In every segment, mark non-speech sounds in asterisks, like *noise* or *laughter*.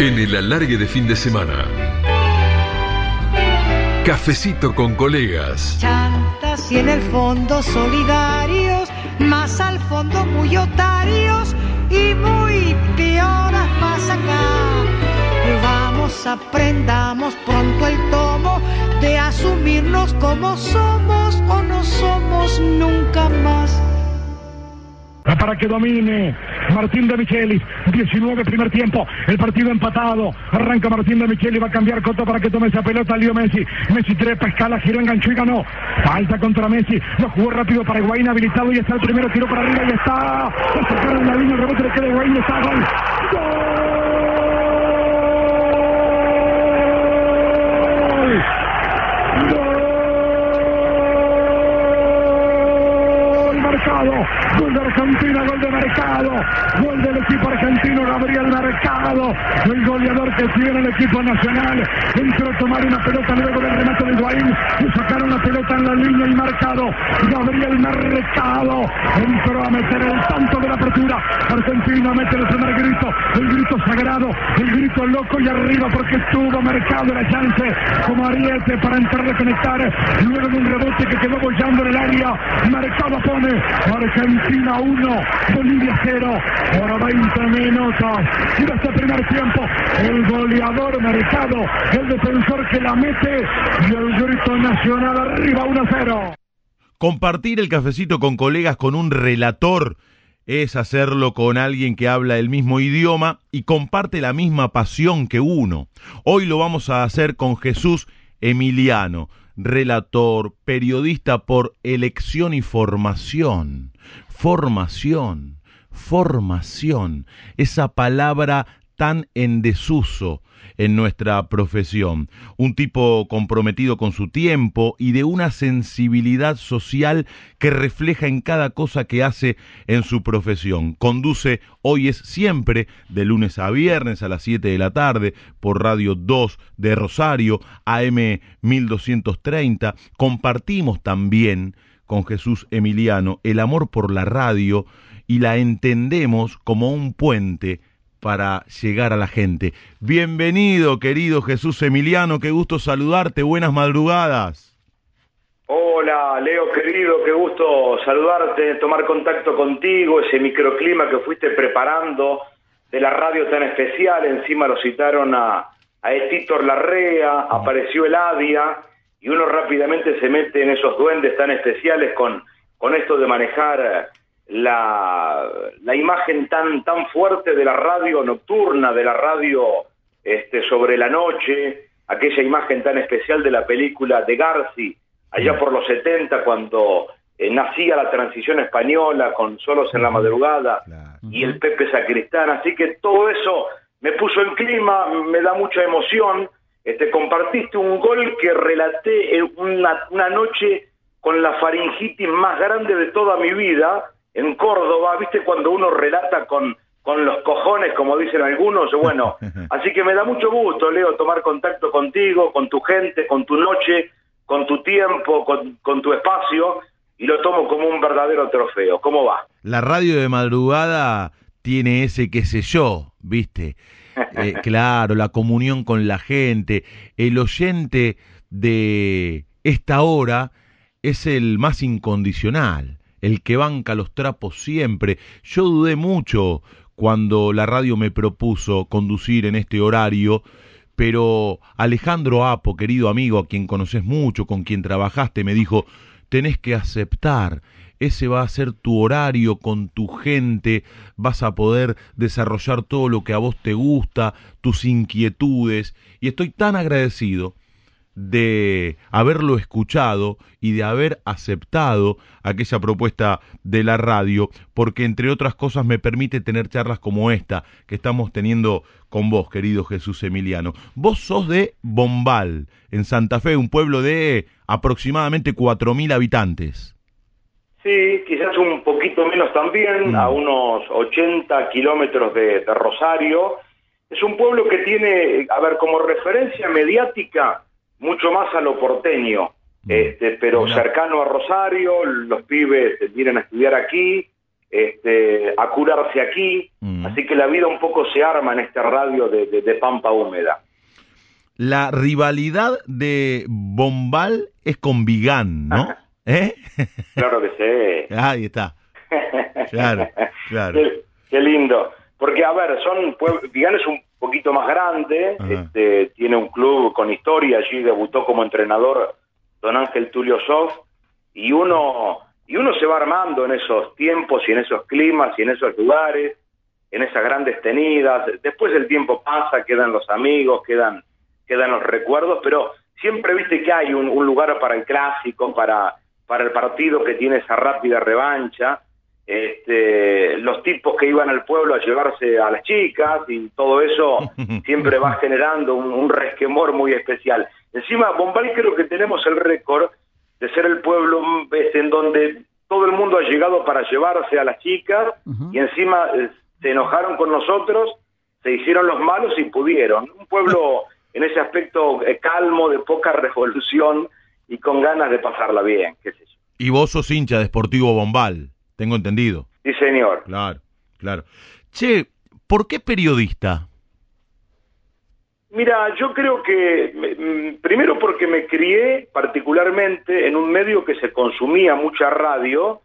En el alargue de fin de semana. Cafecito con colegas. Chantas y en el fondo solidarios, más al fondo muy otarios y muy pioras más acá. Vamos, aprendamos pronto el tomo de asumirnos como somos o no somos nunca más para que domine Martín de Micheli. 19 primer tiempo. El partido empatado. Arranca Martín de Micheli. Va a cambiar Coto para que tome esa pelota. Lío Messi. Messi trepa, escala, giró, enganchó y ganó. Falta contra Messi. Lo jugó rápido para Higuaín habilitado y está el primero. Tiro para arriba y está. en la línea. El rebote le queda Higuaín. Está. ¡Gol! Gol de Argentina, gol de Mercado. Gol del equipo argentino, Gabriel Mercado. El goleador que tiene el equipo nacional. Entró a tomar una pelota luego del remate de Higuaín. Y sacaron la pelota en la línea y marcado. Gabriel Mercado. Entró a meter el tanto de la apertura. Argentina mete el primer grito. El grito sagrado. El grito loco y arriba porque estuvo Mercado la chance como ariete para entrar a conectar. Luego de un rebote que quedó bollando en el área. Mercado pone Argentina 1, Bolivia 0, por 20 minutos. Y este primer tiempo, el goleador Mercado, el defensor que la mete y el grito nacional arriba 1-0. Compartir el cafecito con colegas con un relator es hacerlo con alguien que habla el mismo idioma y comparte la misma pasión que uno. Hoy lo vamos a hacer con Jesús Emiliano relator, periodista por elección y formación. Formación, formación, esa palabra tan en desuso en nuestra profesión. Un tipo comprometido con su tiempo y de una sensibilidad social que refleja en cada cosa que hace en su profesión. Conduce Hoy es siempre de lunes a viernes a las 7 de la tarde por Radio 2 de Rosario, AM 1230. Compartimos también con Jesús Emiliano el amor por la radio y la entendemos como un puente para llegar a la gente. Bienvenido, querido Jesús Emiliano, qué gusto saludarte, buenas madrugadas. Hola, Leo querido, qué gusto saludarte, tomar contacto contigo, ese microclima que fuiste preparando de la radio tan especial, encima lo citaron a, a Etitor Larrea, apareció el Adia, y uno rápidamente se mete en esos duendes tan especiales con, con esto de manejar la, la imagen tan, tan fuerte de la radio nocturna, de la radio este, sobre la noche, aquella imagen tan especial de la película de Garci, allá por los 70, cuando eh, nacía la transición española con Solos en la Madrugada y el Pepe Sacristán. Así que todo eso me puso en clima, me da mucha emoción. Este, compartiste un gol que relaté en una, una noche con la faringitis más grande de toda mi vida, en Córdoba, ¿viste? Cuando uno relata con, con los cojones, como dicen algunos, bueno, *laughs* así que me da mucho gusto, Leo, tomar contacto contigo, con tu gente, con tu noche, con tu tiempo, con, con tu espacio, y lo tomo como un verdadero trofeo. ¿Cómo va? La radio de madrugada tiene ese qué sé yo, ¿viste? *laughs* Eh, claro, la comunión con la gente, el oyente de esta hora es el más incondicional el que banca los trapos siempre. Yo dudé mucho cuando la radio me propuso conducir en este horario, pero Alejandro Apo, querido amigo, a quien conoces mucho, con quien trabajaste, me dijo, tenés que aceptar, ese va a ser tu horario con tu gente, vas a poder desarrollar todo lo que a vos te gusta, tus inquietudes, y estoy tan agradecido de haberlo escuchado y de haber aceptado aquella propuesta de la radio, porque entre otras cosas me permite tener charlas como esta que estamos teniendo con vos, querido Jesús Emiliano. Vos sos de Bombal, en Santa Fe, un pueblo de aproximadamente 4.000 habitantes. Sí, quizás un poquito menos también, mm. a unos 80 kilómetros de Rosario. Es un pueblo que tiene, a ver, como referencia mediática, mucho más a lo porteño, mm. este, pero cercano a Rosario, los pibes vienen a estudiar aquí, este, a curarse aquí, Mm. así que la vida un poco se arma en este radio de, de- de Pampa Húmeda. La rivalidad de Bombal es con Vigán, ¿no? *laughs* ¿Eh? Claro que sí. *laughs* Ahí está. *laughs* Claro, claro. Qué, qué lindo. Porque, a ver, son Vigán es un poquito más grande, este, tiene un club con historia, allí debutó como entrenador don Ángel Tulio Sof, y uno, y uno se va armando en esos tiempos y en esos climas y en esos lugares, en esas grandes tenidas. Después el tiempo pasa, quedan los amigos, quedan, quedan los recuerdos, pero siempre viste que hay un, un lugar para el clásico, para, para el partido que tiene esa rápida revancha este, los tipos que iban al pueblo a llevarse a las chicas y todo eso *laughs* siempre va generando un, un resquemor muy especial. Encima, Bombay creo que tenemos el récord de ser el pueblo en donde todo el mundo ha llegado para llevarse a las chicas y encima eh, se enojaron con nosotros, se hicieron los malos y pudieron. Un pueblo *laughs* en ese aspecto eh, calmo, de poca *laughs* revolución y con ganas de pasarla bien, qué sé yo. Y vos sos hincha de Sportivo Bombal, tengo entendido. Sí, señor. Claro, claro. Che, ¿por qué periodista? Mira, yo creo que mm, primero porque me crié particularmente en un medio que se consumía mucha radio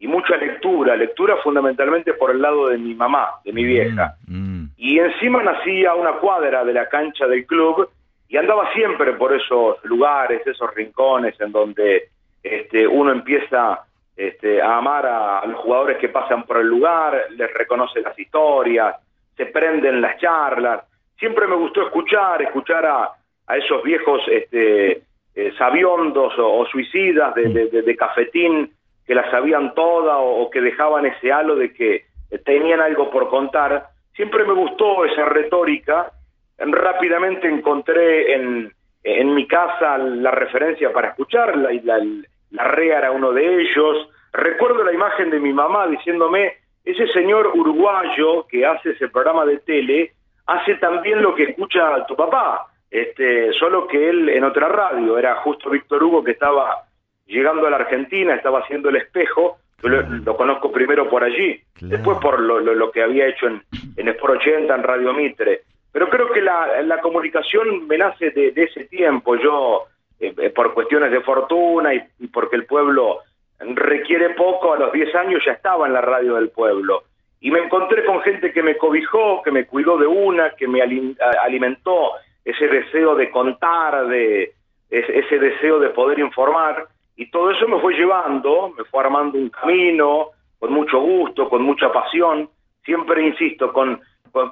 y mucha lectura, lectura fundamentalmente por el lado de mi mamá, de mi vieja. Mm, mm. Y encima nací a una cuadra de la cancha del club y andaba siempre por esos lugares, esos rincones en donde este, uno empieza este, a amar a, a los jugadores que pasan por el lugar, les reconoce las historias, se prenden las charlas. Siempre me gustó escuchar, escuchar a, a esos viejos este, eh, sabiondos o, o suicidas de, de- de- de cafetín que la sabían toda o, o que dejaban ese halo de que tenían algo por contar. Siempre me gustó esa retórica. Rápidamente encontré en, en mi casa la referencia para escucharla y la, la REA era uno de ellos. Recuerdo la imagen de mi mamá diciéndome, ese señor uruguayo que hace ese programa de tele, hace también lo que escucha tu papá, este, solo que él en otra radio, era justo Víctor Hugo que estaba llegando a la Argentina, estaba haciendo el espejo, yo lo, lo conozco primero por allí, Claro. después por lo, lo- lo que había hecho en, en Sport 80, en Radio Mitre. Pero creo que la, la comunicación me nace de, de ese tiempo, yo eh, eh, por cuestiones de fortuna y, y porque el pueblo requiere poco, a los 10 años ya estaba en la radio del pueblo. Y me encontré con gente que me cobijó, que me cuidó de una, que me alimentó ese deseo de contar, de es- ese deseo de poder informar. Y todo eso me fue llevando, me fue armando un camino, con mucho gusto, con mucha pasión. Siempre insisto, con,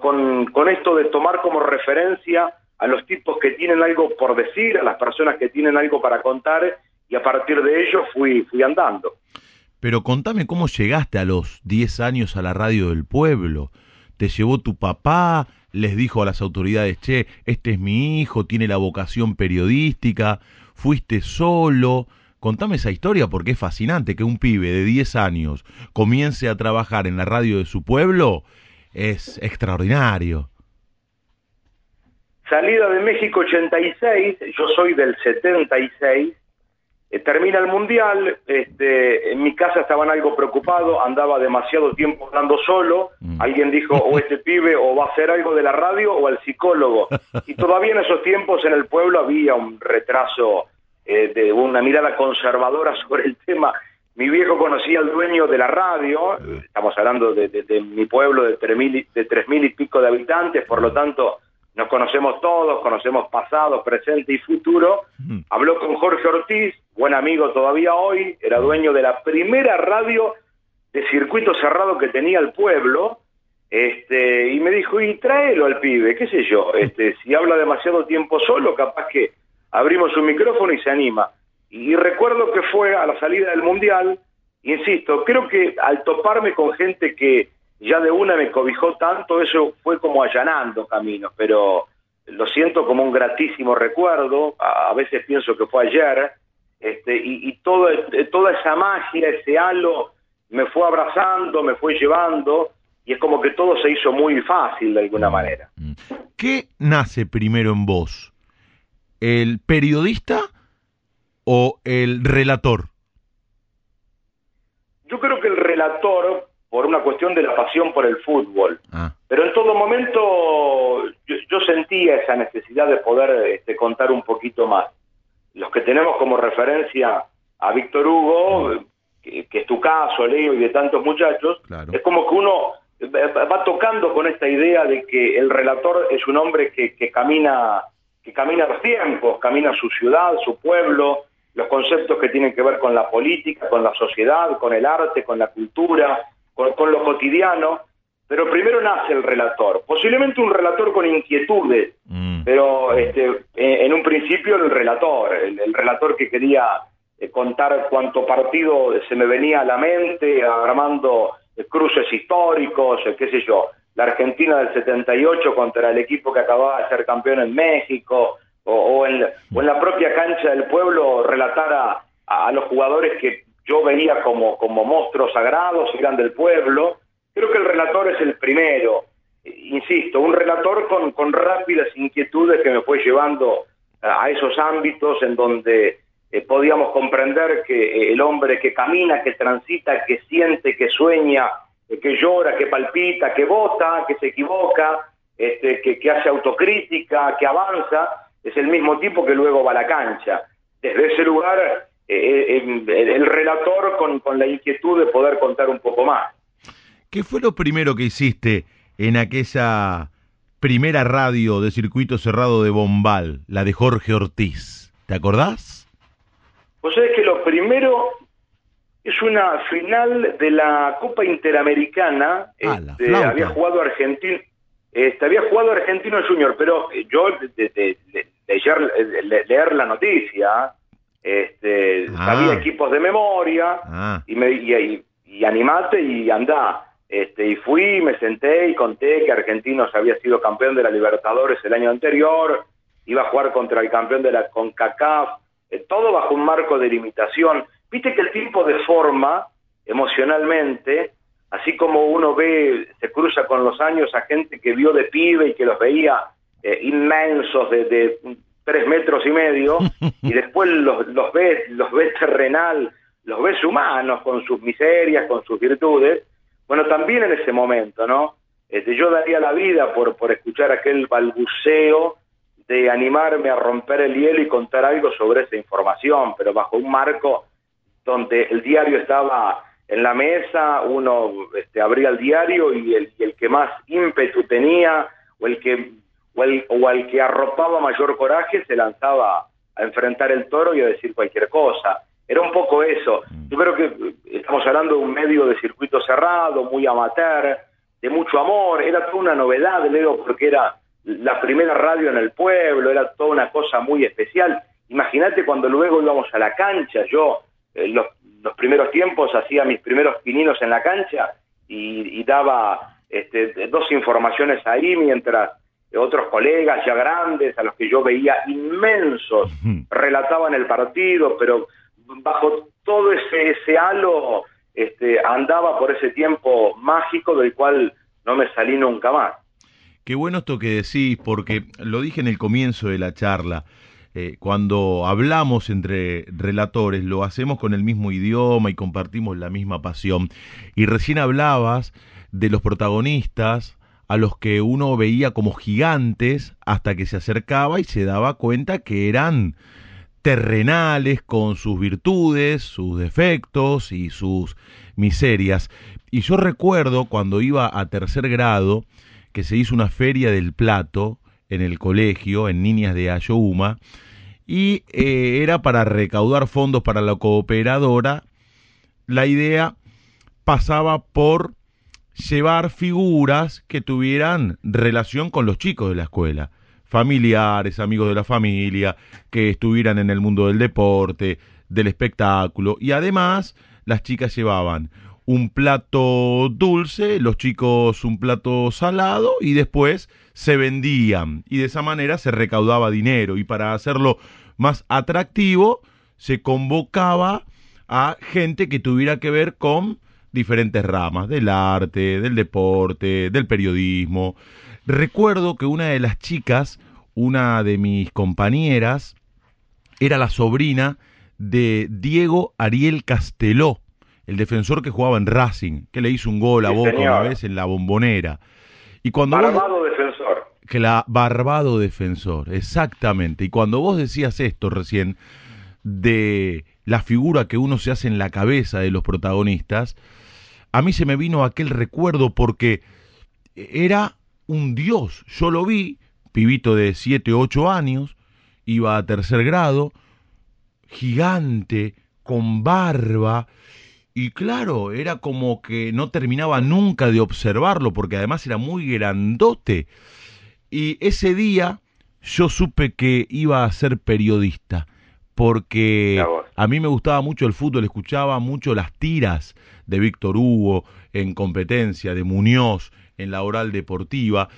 con- con esto de tomar como referencia a los tipos que tienen algo por decir, a las personas que tienen algo para contar, y a partir de ello fui, fui andando. Pero contame cómo llegaste a los 10 años a la radio del pueblo. ¿Te llevó tu papá? ¿Les dijo a las autoridades, che, este es mi hijo, tiene la vocación periodística? ¿Fuiste solo? Contame esa historia porque es fascinante que un pibe de 10 años comience a trabajar en la radio de su pueblo. Es extraordinario. Salida de México 86, yo soy del 76, eh, termina el Mundial, este, en mi casa estaban algo preocupados, andaba demasiado tiempo hablando solo, Mm. alguien dijo, o este *laughs* pibe o va a hacer algo de la radio o al psicólogo. Y todavía en esos tiempos en el pueblo había un retraso eh, de una mirada conservadora *laughs* sobre el tema. Mi viejo conocía al dueño de la radio, estamos hablando de, de- de mi pueblo de tres mil y- de tres mil y pico de habitantes, por lo tanto nos conocemos todos, conocemos pasado, presente y futuro. Habló con Jorge Ortiz, buen amigo todavía hoy, era dueño de la primera radio de circuito cerrado que tenía el pueblo, este, y me dijo, y tráelo al pibe, qué sé yo, este, si habla demasiado tiempo solo, capaz que abrimos un micrófono y se anima. Y, recuerdo que fue a la salida del Mundial, insisto, creo que al toparme con gente que ya de una me cobijó tanto, eso fue como allanando caminos, pero lo siento como un gratísimo recuerdo, a, a veces pienso que fue ayer, este, y, y todo, toda esa magia, ese halo, me fue abrazando, me fue llevando, y es como que todo se hizo muy fácil de alguna manera. Mm. ¿Qué nace primero en vos? ¿El periodista o el relator? Yo creo que el relator, por una cuestión de la pasión por el fútbol. Ah, Pero en todo momento yo, yo sentía esa necesidad de poder este, contar un poquito más. Los que tenemos como referencia a Víctor Hugo, que, que es tu caso, Leo, y de tantos muchachos, Claro. es como que uno va va tocando con esta idea de que el relator es un hombre que, que camina que camina los tiempos, camina su ciudad, su pueblo, los conceptos que tienen que ver con la política, con la sociedad, con el arte, con la cultura, con, con lo cotidiano. Pero primero nace el relator, posiblemente un relator con inquietudes, mm, pero este, en, un principio el relator, el, el relator que quería eh, contar cuánto partido se me venía a la mente, armando eh, cruces históricos, eh, qué sé yo, la Argentina del 78 contra el equipo que acababa de ser campeón en México, o, o en, la- o en la propia cancha del pueblo relatar a, a los jugadores que yo veía como, como monstruos sagrados, eran del pueblo. Creo que el relator es el primero, insisto, un relator con, con rápidas inquietudes que me fue llevando a a esos ámbitos en donde eh, podíamos comprender que eh, el hombre que camina, que transita, que siente, que sueña, eh, que llora, que palpita, que vota, que se equivoca, este, que, que hace autocrítica, que avanza, es el mismo tipo que luego va a la cancha. Desde ese lugar, eh, eh, el, el relator con, con la inquietud de poder contar un poco más. ¿Qué fue lo primero que hiciste en aquella primera radio de circuito cerrado de Bombal, la de Jorge Ortiz? ¿Te acordás? Vos sabés que lo primero es una final de la Copa Interamericana. Ah, la Este, había jugado Argentino, este, había jugado Argentino Junior, pero yo de, de- de- de- leer, de- de- leer la noticia, este, Ah. sabía equipos de memoria Ah, y, me, y, y- y animate y andá. Este, y fui, me senté y conté que Argentinos había sido campeón de la Libertadores el año anterior, iba a jugar contra el campeón de la CONCACAF, eh, todo bajo un marco de limitación. Viste que el tiempo de forma emocionalmente, así como uno ve, se cruza con los años a gente que vio de pibe y que los veía eh, inmensos de, de tres metros y medio, *laughs* y después los, los ves, los ves terrenal, los ves humanos con sus miserias, con sus virtudes. Bueno, también en ese momento, ¿no? Este, yo daría la vida por, por escuchar aquel balbuceo de animarme a romper el hielo y contar algo sobre esa información, pero bajo un marco donde el diario estaba en la mesa, uno este, abría el diario y el, y el que más ímpetu tenía o el que o, al que arropaba mayor coraje se lanzaba a enfrentar el toro y a decir cualquier cosa. Era un poco eso. Yo creo que eh, estamos hablando de un medio de circuito cerrado, muy amateur, de mucho amor. Era toda una novedad, Leo, porque era la primera radio en el pueblo, era toda una cosa muy especial. Imagínate cuando luego íbamos a la cancha, yo eh, los, los primeros tiempos hacía mis primeros pininos en la cancha y, y daba este, dos informaciones ahí mientras otros colegas ya grandes, a los que yo veía inmensos, relataban el partido, pero bajo todo ese, ese halo este, andaba por ese tiempo mágico del cual no me salí nunca más. Qué bueno esto que decís, porque lo dije en el comienzo de la charla. eh, cuando hablamos entre relatores, lo hacemos con el mismo idioma y compartimos la misma pasión. Y recién hablabas de los protagonistas a los que uno veía como gigantes hasta que se acercaba y se daba cuenta que eran terrenales con sus virtudes, sus defectos y sus miserias. Y yo recuerdo cuando iba a tercer grado que se hizo una feria del plato en el colegio, en Niñas de Ayohuma, y eh, era para recaudar fondos para la cooperadora. La idea pasaba por llevar figuras que tuvieran relación con los chicos de la escuela, familiares, amigos de la familia, que estuvieran en el mundo del deporte, del espectáculo, y además las chicas llevaban un plato dulce, los chicos un plato salado y después se vendían. Y de esa manera se recaudaba dinero. Y para hacerlo más atractivo se convocaba a gente que tuviera que ver con diferentes ramas del arte, del deporte, del periodismo. Recuerdo que una de las chicas, una de mis compañeras, era la sobrina de Diego Ariel Casteló, el defensor que jugaba en Racing, que le hizo un gol a Sí, Boca una vez en la bombonera. Y cuando vos- Barbado defensor. que la barbado defensor, exactamente. Y cuando vos decías esto recién de la figura que uno se hace en la cabeza de los protagonistas, a mí se me vino aquel recuerdo porque era un dios. Yo lo vi, pibito de 7, 8 años, iba a tercer grado, gigante, con barba, y claro, era como que no terminaba nunca de observarlo, porque además era muy grandote. Y ese día yo supe que iba a ser periodista, porque a mí me gustaba mucho el fútbol, escuchaba mucho las tiras de Víctor Hugo en competencia, de Muñoz en la oral deportiva,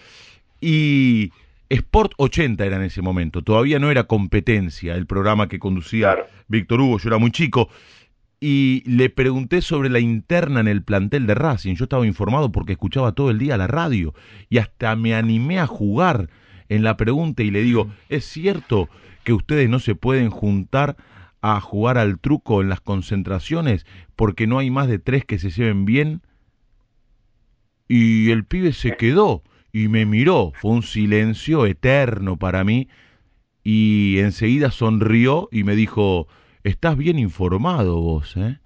y Sport 80 era en ese momento, todavía no era competencia el programa que conducía Claro. Víctor Hugo, yo era muy chico, y le pregunté sobre la interna en el plantel de Racing. Yo estaba informado porque escuchaba todo el día la radio. Y hasta me animé a jugar en la pregunta y le digo, ¿es cierto que ustedes no se pueden juntar a jugar al truco en las concentraciones porque no hay más de tres que se lleven bien? Y el pibe se quedó y me miró. Fue un silencio eterno para mí y enseguida sonrió y me dijo, estás bien informado vos, ¿eh?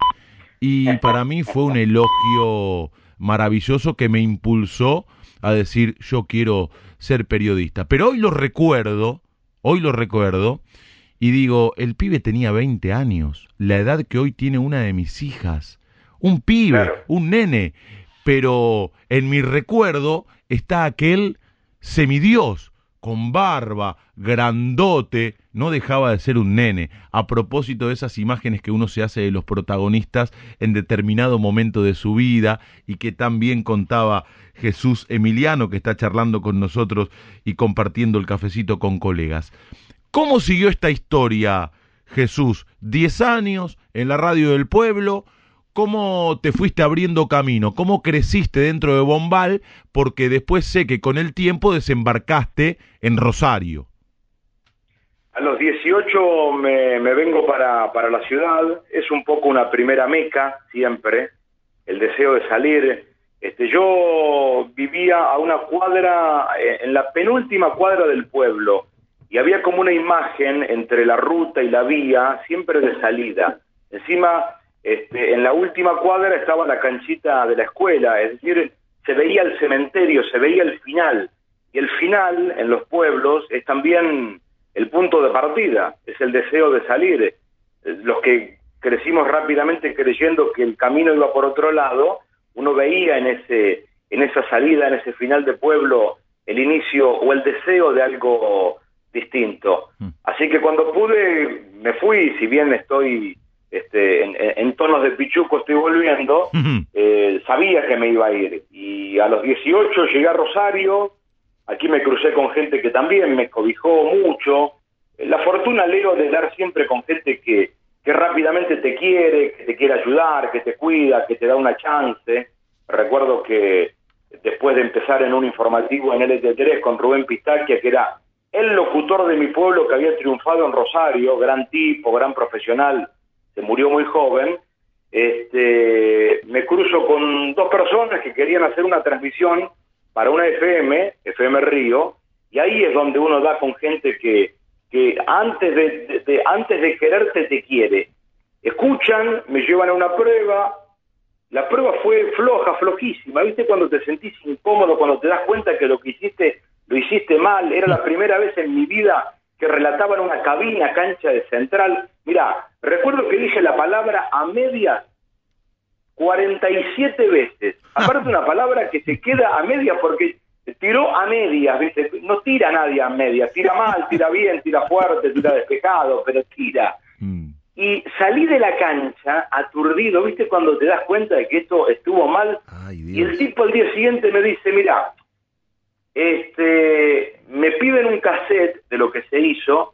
Y para mí fue un elogio maravilloso que me impulsó a decir, yo quiero ser periodista. Pero hoy lo recuerdo, hoy lo recuerdo, y digo, el pibe tenía 20 años, la edad que hoy tiene una de mis hijas. Un pibe, Claro. un nene, pero en mi recuerdo está aquel semidios, con barba, grandote, no dejaba de ser un nene. A propósito de esas imágenes que uno se hace de los protagonistas en determinado momento de su vida y que también contaba Jesús Emiliano, que está charlando con nosotros y compartiendo el cafecito con colegas. ¿Cómo siguió esta historia, Jesús? Diez años en la radio del pueblo. ¿Cómo te fuiste abriendo camino? ¿Cómo creciste dentro de Bombal? Porque después sé que con el tiempo desembarcaste en Rosario. A los 18 me, me vengo para, para la ciudad, es un poco una primera meca siempre, el deseo de salir. Este, yo vivía a una cuadra, eh, en la penúltima cuadra del pueblo, y había como una imagen entre la ruta y la vía, siempre de salida. Encima, este, en la última cuadra estaba la canchita de la escuela, es decir, se veía el cementerio, se veía el final. Y el final en los pueblos es también el punto de partida, es el deseo de salir. Los que crecimos rápidamente creyendo que el camino iba por otro lado, uno veía en ese en esa salida, en ese final de pueblo, el inicio o el deseo de algo distinto. Mm. Así que cuando pude, me fui, si bien estoy este, en, tonos de pichuco, estoy volviendo, *laughs* eh, sabía que me iba a ir. Y a los 18 llegué a Rosario, aquí me crucé con gente que también me cobijó mucho. Eh, La fortuna, Leo, de dar siempre con gente que, que rápidamente te quiere, que te quiere ayudar, que te cuida, que te da una chance. Recuerdo que después de empezar en un informativo en LT3 con Rubén Pistaquia, que era el locutor de mi pueblo que había triunfado en Rosario, gran tipo, gran profesional, se murió muy joven, este, me cruzo con dos personas que querían hacer una transmisión para una FM, FM Río, y ahí es donde uno da con gente que, que antes de, antes de quererte te quiere. Escuchan, me llevan a una prueba, la prueba fue floja, flojísima, ¿viste? Cuando te sentís incómodo, cuando te das cuenta que lo que hiciste lo hiciste mal, era la primera vez en mi vida que relataban una cabina, cancha de central. Mira, recuerdo que dije la palabra a medias 47 veces. Aparte una palabra que se queda a medias porque tiró a medias, ¿viste? No tira nadie a medias, tira mal, tira bien, tira fuerte, tira despejado, pero tira. Mm. Y salí de la cancha aturdido, ¿viste? Cuando te das cuenta de que esto estuvo mal. Ay, Y el tipo al día siguiente me dice, mira, este, me piden un cassette de lo que se hizo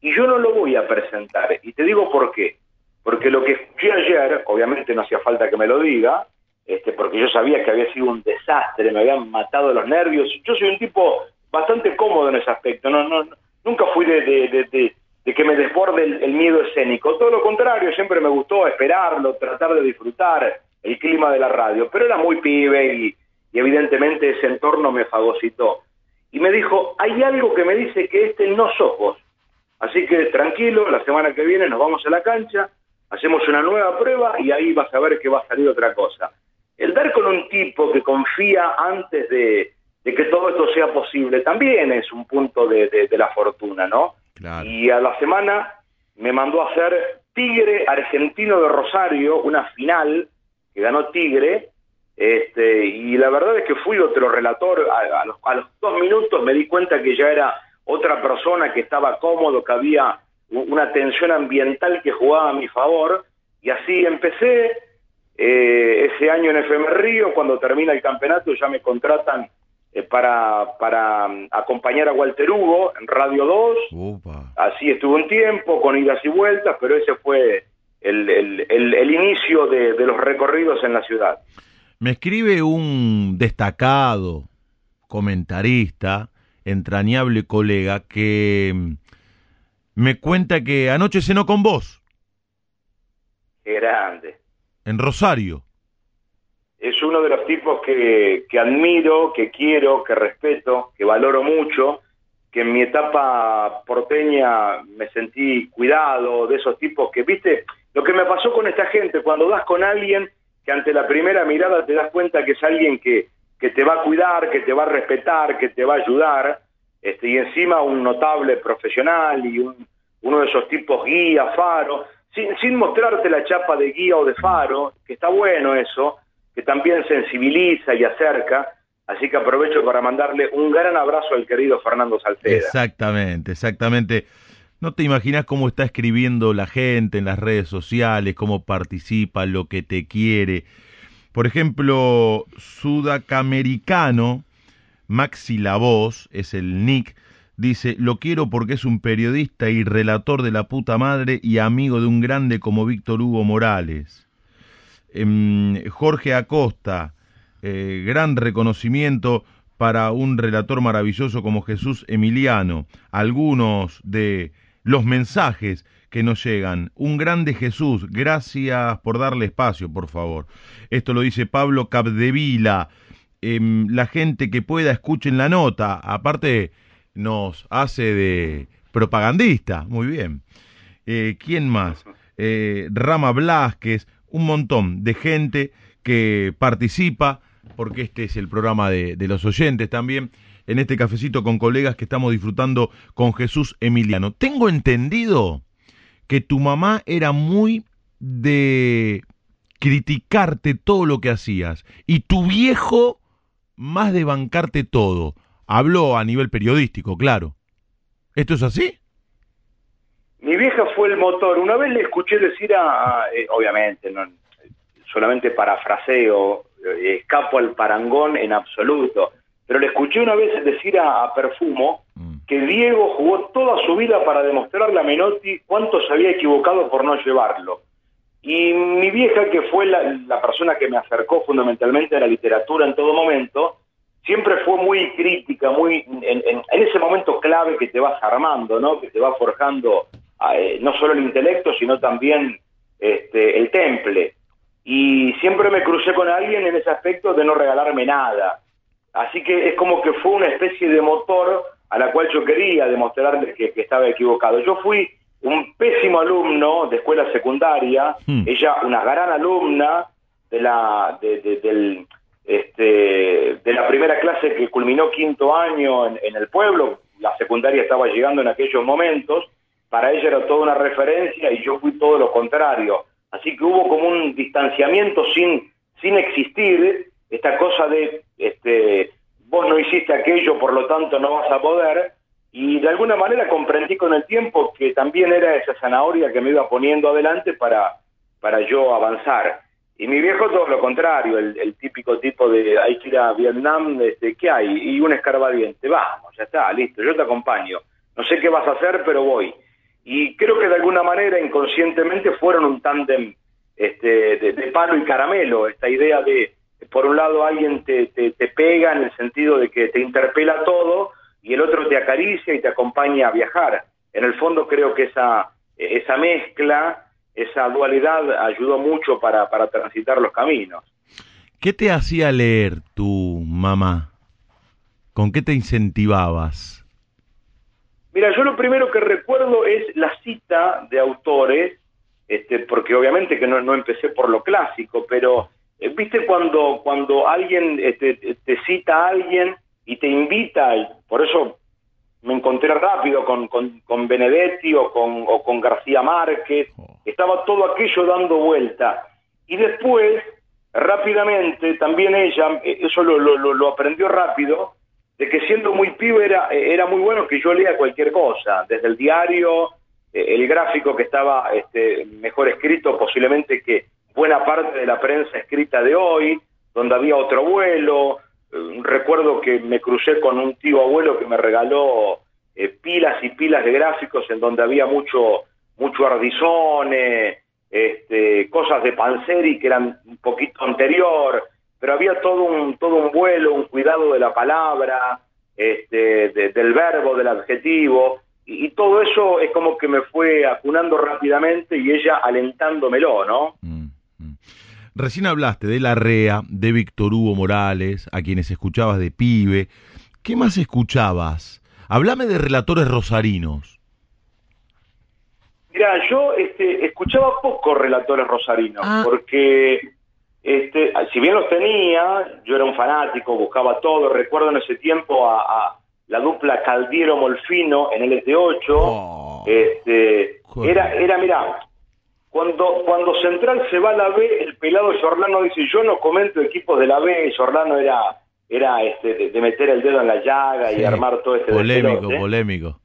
y yo no lo voy a presentar. Y te digo por qué. Porque lo que escuché ayer, obviamente no hacía falta que me lo diga, este, porque yo sabía que había sido un desastre, me habían matado los nervios. Yo soy un tipo bastante cómodo en ese aspecto. No, no, nunca fui de, de, de- de- de que me desborde el, miedo escénico. Todo lo contrario, siempre me gustó esperarlo, tratar de disfrutar el clima de la radio, pero era muy pibe y, y evidentemente ese entorno me fagocitó. Y me dijo, hay algo que me dice que este no sos vos. Así que tranquilo, la semana que viene nos vamos a la cancha, hacemos una nueva prueba y ahí vas a ver que va a salir otra cosa. El dar con un tipo que confía antes de, que todo esto sea posible también es un punto de, la fortuna, ¿no? Y a la semana me mandó a hacer Tigre Argentino de Rosario, una final que ganó Tigre, este, y la verdad es que fui otro relator, a, los, a los dos minutos me di cuenta que ya era otra persona que estaba cómodo, que había una tensión ambiental que jugaba a mi favor, y así empecé. Eh, ese año en FM Río, cuando termina el campeonato, ya me contratan eh, para, para mm, acompañar a Walter Hugo en Radio 2. Así estuvo un tiempo, con idas y vueltas, pero ese fue el, el, inicio de, de los recorridos en la ciudad. Me escribe un destacado comentarista, entrañable colega, que mm, me cuenta que anoche cenó con vos. grande. En Rosario. Es uno de los tipos que, que admiro, que quiero, que respeto, que valoro mucho, que en mi etapa porteña me sentí cuidado de esos tipos que, viste, lo que me pasó con esta gente, cuando das con alguien que ante la primera mirada te das cuenta que es alguien que, que te va a cuidar, que te va a respetar, que te va a ayudar, este, y encima un notable profesional y un, uno de esos tipos guía, faro, sin, sin mostrarte la chapa de guía o de faro, que está bueno eso, que también sensibiliza y acerca, así que aprovecho para mandarle un gran abrazo al querido Fernando Salceda. Exactamente, exactamente. No te imaginas cómo está escribiendo la gente en las redes sociales, cómo participa, lo que te quiere. Por ejemplo, Sudacamericano, Maxi La Voz, es el nick, dice, lo quiero porque es un periodista y relator de la puta madre y amigo de un grande como Víctor Hugo Morales. Em, Jorge Acosta, eh, gran reconocimiento para un relator maravilloso como Jesús Emiliano. Algunos de los mensajes que nos llegan. Un grande Jesús, gracias por darle espacio, por favor. Esto lo dice Pablo Capdevila. Em, la gente que pueda escuchen la nota. Aparte, nos hace de propagandista. Muy bien. Eh, ¿Quién más? Eh, Rama Blasquez, un montón de gente que participa, porque este es el programa de, de los oyentes también en este cafecito con colegas que estamos disfrutando con Jesús Emiliano. Tengo entendido que tu mamá era muy de criticarte todo lo que hacías y tu viejo más de bancarte todo. Habló a nivel periodístico, claro. ¿Esto es así? Mi vieja fue el motor. Una vez le escuché decir a, eh, obviamente, solamente parafraseo, eh, escapo al parangón en absoluto, pero le escuché una vez decir a, Perfumo mm. que Diego jugó toda su vida para demostrarle a Menotti cuánto se había equivocado por no llevarlo. Y mi vieja, que fue la, persona que me acercó fundamentalmente a la literatura en todo momento, siempre fue muy crítica, muy en, ese momento clave que te vas armando, ¿no? Que te va forjando eh, no solo el intelecto, sino también este, el temple. Y siempre me crucé con alguien en ese aspecto de no regalarme nada. Así que es como que fue una especie de motor a la cual yo quería demostrarle que, estaba equivocado. Yo fui un pésimo alumno de escuela secundaria, hmm. ella una gran alumna de la de, del este de la primera clase que culminó quinto año en, en, el pueblo, la secundaria estaba llegando en aquellos momentos, para ella era toda una referencia y yo fui todo lo contrario, así que hubo como un distanciamiento sin sin existir esta cosa de este vos no hiciste aquello, por lo tanto no vas a poder, y de alguna manera comprendí con el tiempo que también era esa zanahoria que me iba poniendo adelante para, para yo avanzar. Y mi viejo todo lo contrario, el, típico tipo de hay que ir a Vietnam, este, ¿qué hay? Y un escarbadiente, vamos, ya está, listo, yo te acompaño. No sé qué vas a hacer, pero voy. Y creo que de alguna manera inconscientemente fueron un tándem este, de palo y caramelo, esta idea de por un lado alguien te, te, pega en el sentido de que te interpela todo y el otro te acaricia y te acompaña a viajar. en el fondo creo que esa, esa mezcla, esa dualidad ayudó mucho para, para transitar los caminos. ¿Qué te hacía leer tu mamá? ¿Con qué te incentivabas? Mira, yo lo primero que recuerdo es la cita de autores, este, porque obviamente que no, no empecé por lo clásico, pero viste cuando cuando alguien este, te cita a alguien y te invita, y por eso me encontré rápido con, con, con Benedetti o con, o con García Márquez, estaba todo aquello dando vuelta. Y después, rápidamente, también ella, eh, eso lo, lo, lo aprendió rápido, de que siendo muy pibe era, eh, era muy bueno que yo lea cualquier cosa, desde el diario, el gráfico que estaba este, mejor escrito posiblemente que buena parte de la prensa escrita de hoy, donde había otro vuelo. Eh, recuerdo que me crucé con un tío abuelo que me regaló eh, pilas y pilas de gráficos en donde había mucho, mucho Ardizone, este, cosas de Panzeri que eran un poquito anterior, pero había todo un, todo un vuelo, un cuidado de la palabra, este, del verbo, del adjetivo, y, todo eso es como que me fue acunando rápidamente y ella alentándomelo, ¿no? Mm. Recién hablaste de La Rea, de Víctor Hugo Morales, a quienes escuchabas de pibe. ¿Qué más escuchabas? Hablame de relatores rosarinos. Mira, yo este, escuchaba pocos relatores rosarinos, ah. porque este, si bien los tenía, yo era un fanático, buscaba todo. Recuerdo en ese tiempo a, la dupla Caldiero-Molfino en el ST8. este, era, era, mira, cuando, cuando Central se va a la B, el pelado Jorlano dice, yo no comento equipos de la B, Jorlano era, era este, de, meter el dedo en la llaga y armar todo este Polémico, polémico.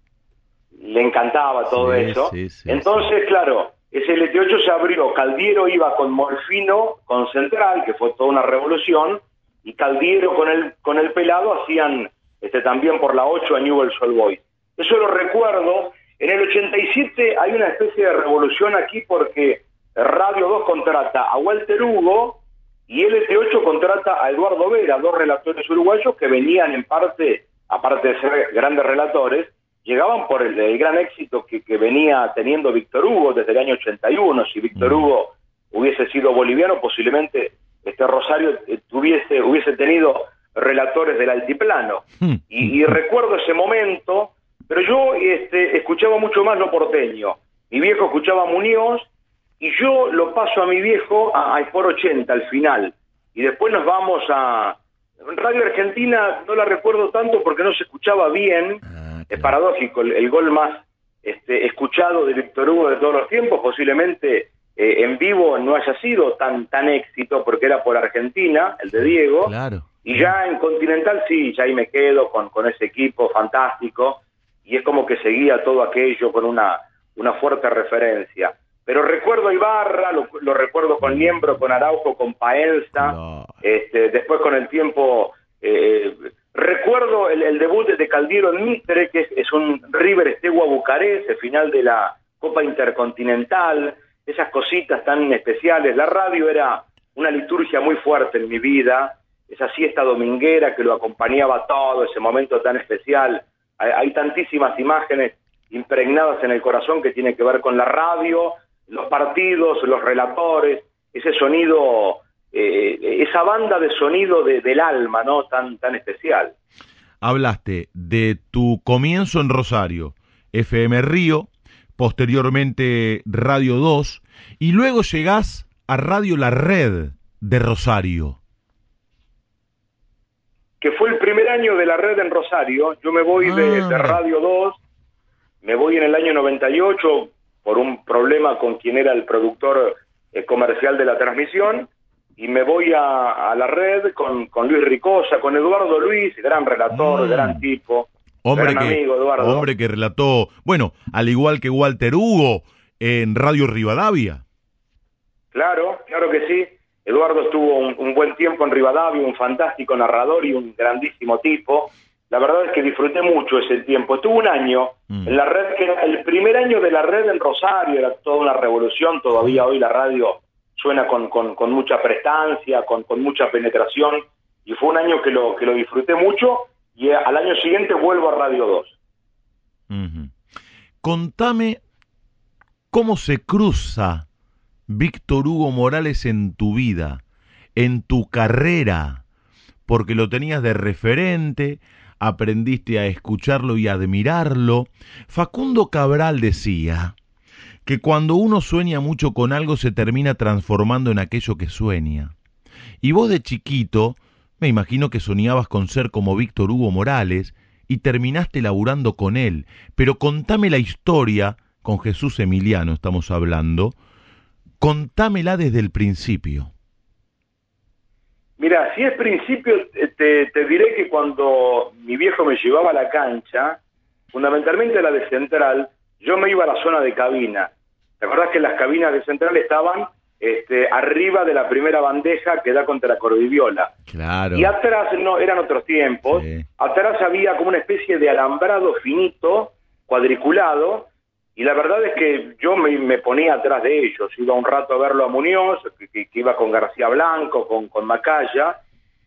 Le encantaba todo eso. Entonces, claro, ese LT8 se abrió, Caldiero iba con Morfino, con Central, que fue toda una revolución, y Caldiero con el, con el pelado hacían este, también por la 8 a Newell's Old Boys. Eso lo recuerdo, en el 87 hay una especie de revolución aquí porque Radio 2 contrata a Walter Hugo y LT8 contrata a Eduardo Vera, dos relatores uruguayos que venían en parte, aparte de ser grandes relatores, llegaban por el, gran éxito que, venía teniendo Víctor Hugo desde el año 81. Si Víctor mm. Hugo hubiese sido boliviano, posiblemente este Rosario eh, tuviese, hubiese tenido relatores del altiplano. Mm. y recuerdo ese momento pero yo este, escuchaba mucho más lo porteño. Mi viejo escuchaba Muñoz y yo lo paso a mi viejo a, a por 80 al final. Y después nos vamos a... Radio Argentina no la recuerdo tanto porque no se escuchaba bien. Ah, es paradójico, el, gol más este, escuchado de Víctor Hugo de todos los tiempos, posiblemente eh, en vivo no haya sido tan tan éxito porque era por Argentina, el de Diego. Claro. Y ya en Continental sí, ya ahí me quedo con, con ese equipo fantástico y es como que seguía todo aquello con una, una fuerte referencia. Pero recuerdo Ibarra, lo, recuerdo con Niembro, con Araujo, con Paenza, este, después con el tiempo... Eh, recuerdo el, debut de Caldiero en Mitre, que es, un River Estegua Bucarest, el final de la Copa Intercontinental, esas cositas tan especiales. La radio era una liturgia muy fuerte en mi vida, esa siesta dominguera que lo acompañaba todo, ese momento tan especial hay, tantísimas imágenes impregnadas en el corazón que tiene que ver con la radio, los partidos, los relatores, ese sonido, eh, esa banda de sonido del alma, ¿no? Tan, tan especial. Hablaste de tu comienzo en Rosario, FM Río, posteriormente Radio 2, y luego llegás a Radio La Red de Rosario que fue el primer año de la red en Rosario. Yo me voy de, ah. Radio 2, me voy en el año 98 por un problema con quien era el productor eh, comercial de la transmisión, y me voy a, la red con, con, Luis Ricosa, con Eduardo Luis, gran relator, ah. gran tipo. Hombre que, amigo, Eduardo. hombre que relató, bueno, al igual que Walter Hugo en Radio Rivadavia. Claro, claro que sí. Eduardo estuvo un, buen tiempo en Rivadavia, un fantástico narrador y un grandísimo tipo. La verdad es que disfruté mucho ese tiempo. Estuvo un año mm. en la red, que era el primer año de la red en Rosario, era toda una revolución. Todavía hoy la radio suena con, con, mucha prestancia, con, con, mucha penetración. Y fue un año que lo, que lo disfruté mucho. Y al año siguiente vuelvo a Radio 2. Contame cómo se cruza Víctor Hugo Morales en tu vida, en tu carrera, porque lo tenías de referente, aprendiste a escucharlo y admirarlo. Facundo Cabral decía que cuando uno sueña mucho con algo se termina transformando en aquello que sueña. Y vos de chiquito, me imagino que soñabas con ser como Víctor Hugo Morales y terminaste laburando con él. Pero contame la historia, con Jesús Emiliano estamos hablando, contámela desde el principio. Mira, si es principio, te, te, diré que cuando mi viejo me llevaba a la cancha, fundamentalmente la de central, yo me iba a la zona de cabina. ¿Te acordás que las cabinas de central estaban este, arriba de la primera bandeja que da contra la cordiviola? Claro. Y atrás, no, eran otros tiempos, Sí. atrás había como una especie de alambrado finito, cuadriculado, y la verdad es que yo me, me ponía atrás de ellos, iba un rato a verlo a Muñoz, que, que- que iba con García Blanco, con, con Macaya,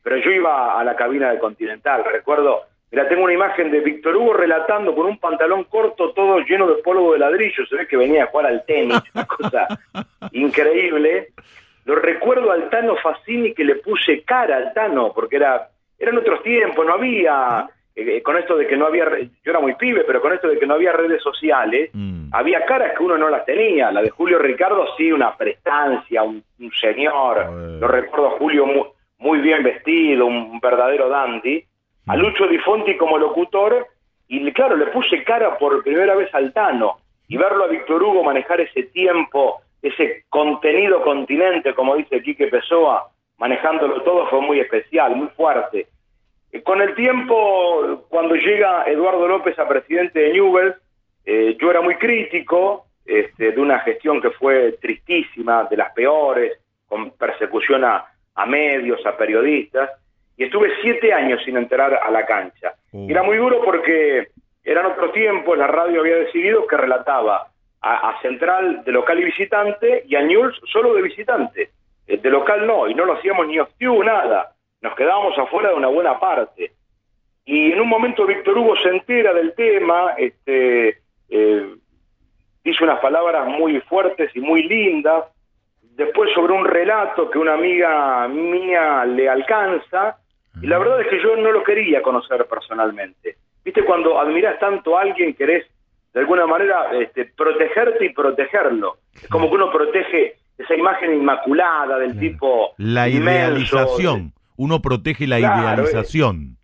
pero yo iba a la cabina de Continental, recuerdo, mira, tengo una imagen de Víctor Hugo relatando con un pantalón corto todo lleno de polvo de ladrillo, se ve que venía a jugar al tenis, una *laughs* cosa increíble. Lo recuerdo al Tano Facini que le puse cara al Tano, porque era eran otros tiempos, no había, eh, con esto de que no había, yo era muy pibe, pero con esto de que no había redes sociales, Mm. había caras que uno no las tenía. La de Julio Ricardo sí, una prestancia, un, un señor. Lo recuerdo a Julio muy, muy bien vestido, un verdadero dandy. A Lucho Di Fonti como locutor, y claro, le puse cara por primera vez al Tano. Y verlo a Víctor Hugo manejar ese tiempo, ese contenido continente, como dice Quique Pessoa, manejándolo todo fue muy especial, muy fuerte. Con el tiempo, cuando llega Eduardo López a presidente de Newell's, eh, yo era muy crítico este, de una gestión que fue tristísima, de las peores, con persecución a, a medios, a periodistas, y estuve siete años sin entrar a la cancha. Y era muy duro porque eran otros tiempos, la radio había decidido que relataba a, a Central de local y visitante y a News solo de visitante. Eh, De local no, y no lo hacíamos ni hostiu, nada. Nos quedábamos afuera de una buena parte. Y en un momento Víctor Hugo se entera del tema, este, eh, dice unas palabras muy fuertes y muy lindas, después sobre un relato que una amiga mía le alcanza, y la verdad es que yo no lo quería conocer personalmente. Viste, cuando admirás tanto a alguien, querés de alguna manera este, protegerte y protegerlo. Es como que uno protege esa imagen inmaculada del tipo La inmenso, idealización. Uno protege la Claro, idealización.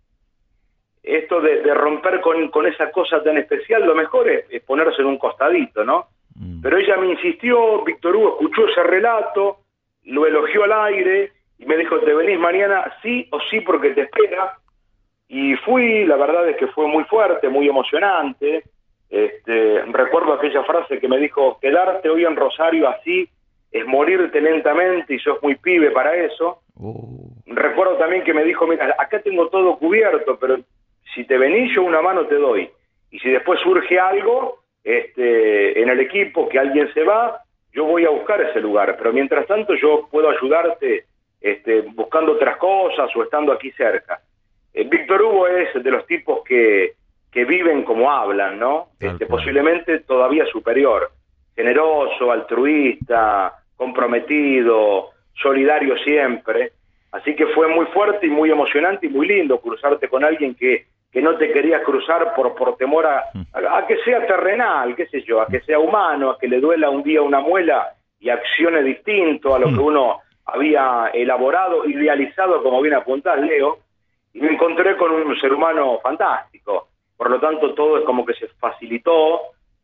esto de, de romper con, con esa cosa tan especial, lo mejor es, es ponerse en un costadito, ¿no? Mm. Pero ella me insistió, Víctor Hugo escuchó ese relato, lo elogió al aire y me dijo, ¿te venís mañana sí o sí porque te espera? Y fui, la verdad es que fue muy fuerte, muy emocionante. Este, recuerdo aquella frase que me dijo, quedarte hoy en Rosario así es morirte lentamente y sos muy pibe para eso. Oh. Recuerdo también que me dijo, mira, acá tengo todo cubierto, pero si te venís yo una mano te doy. Y si después surge algo este, en el equipo, que alguien se va, yo voy a buscar ese lugar. Pero mientras tanto yo puedo ayudarte este, buscando otras cosas o estando aquí cerca. Eh, Víctor Hugo es de los tipos que, que viven como hablan, ¿no? Este, posiblemente todavía superior. Generoso, altruista, comprometido, solidario siempre. Así que fue muy fuerte y muy emocionante y muy lindo cruzarte con alguien que, que no te querías cruzar por, por temor a, a, a que sea terrenal, qué sé yo, a que sea humano, a que le duela un día una muela y accione distinto a lo que uno había elaborado, idealizado, como bien apuntás, Leo, y me encontré con un ser humano fantástico. Por lo tanto, todo es como que se facilitó,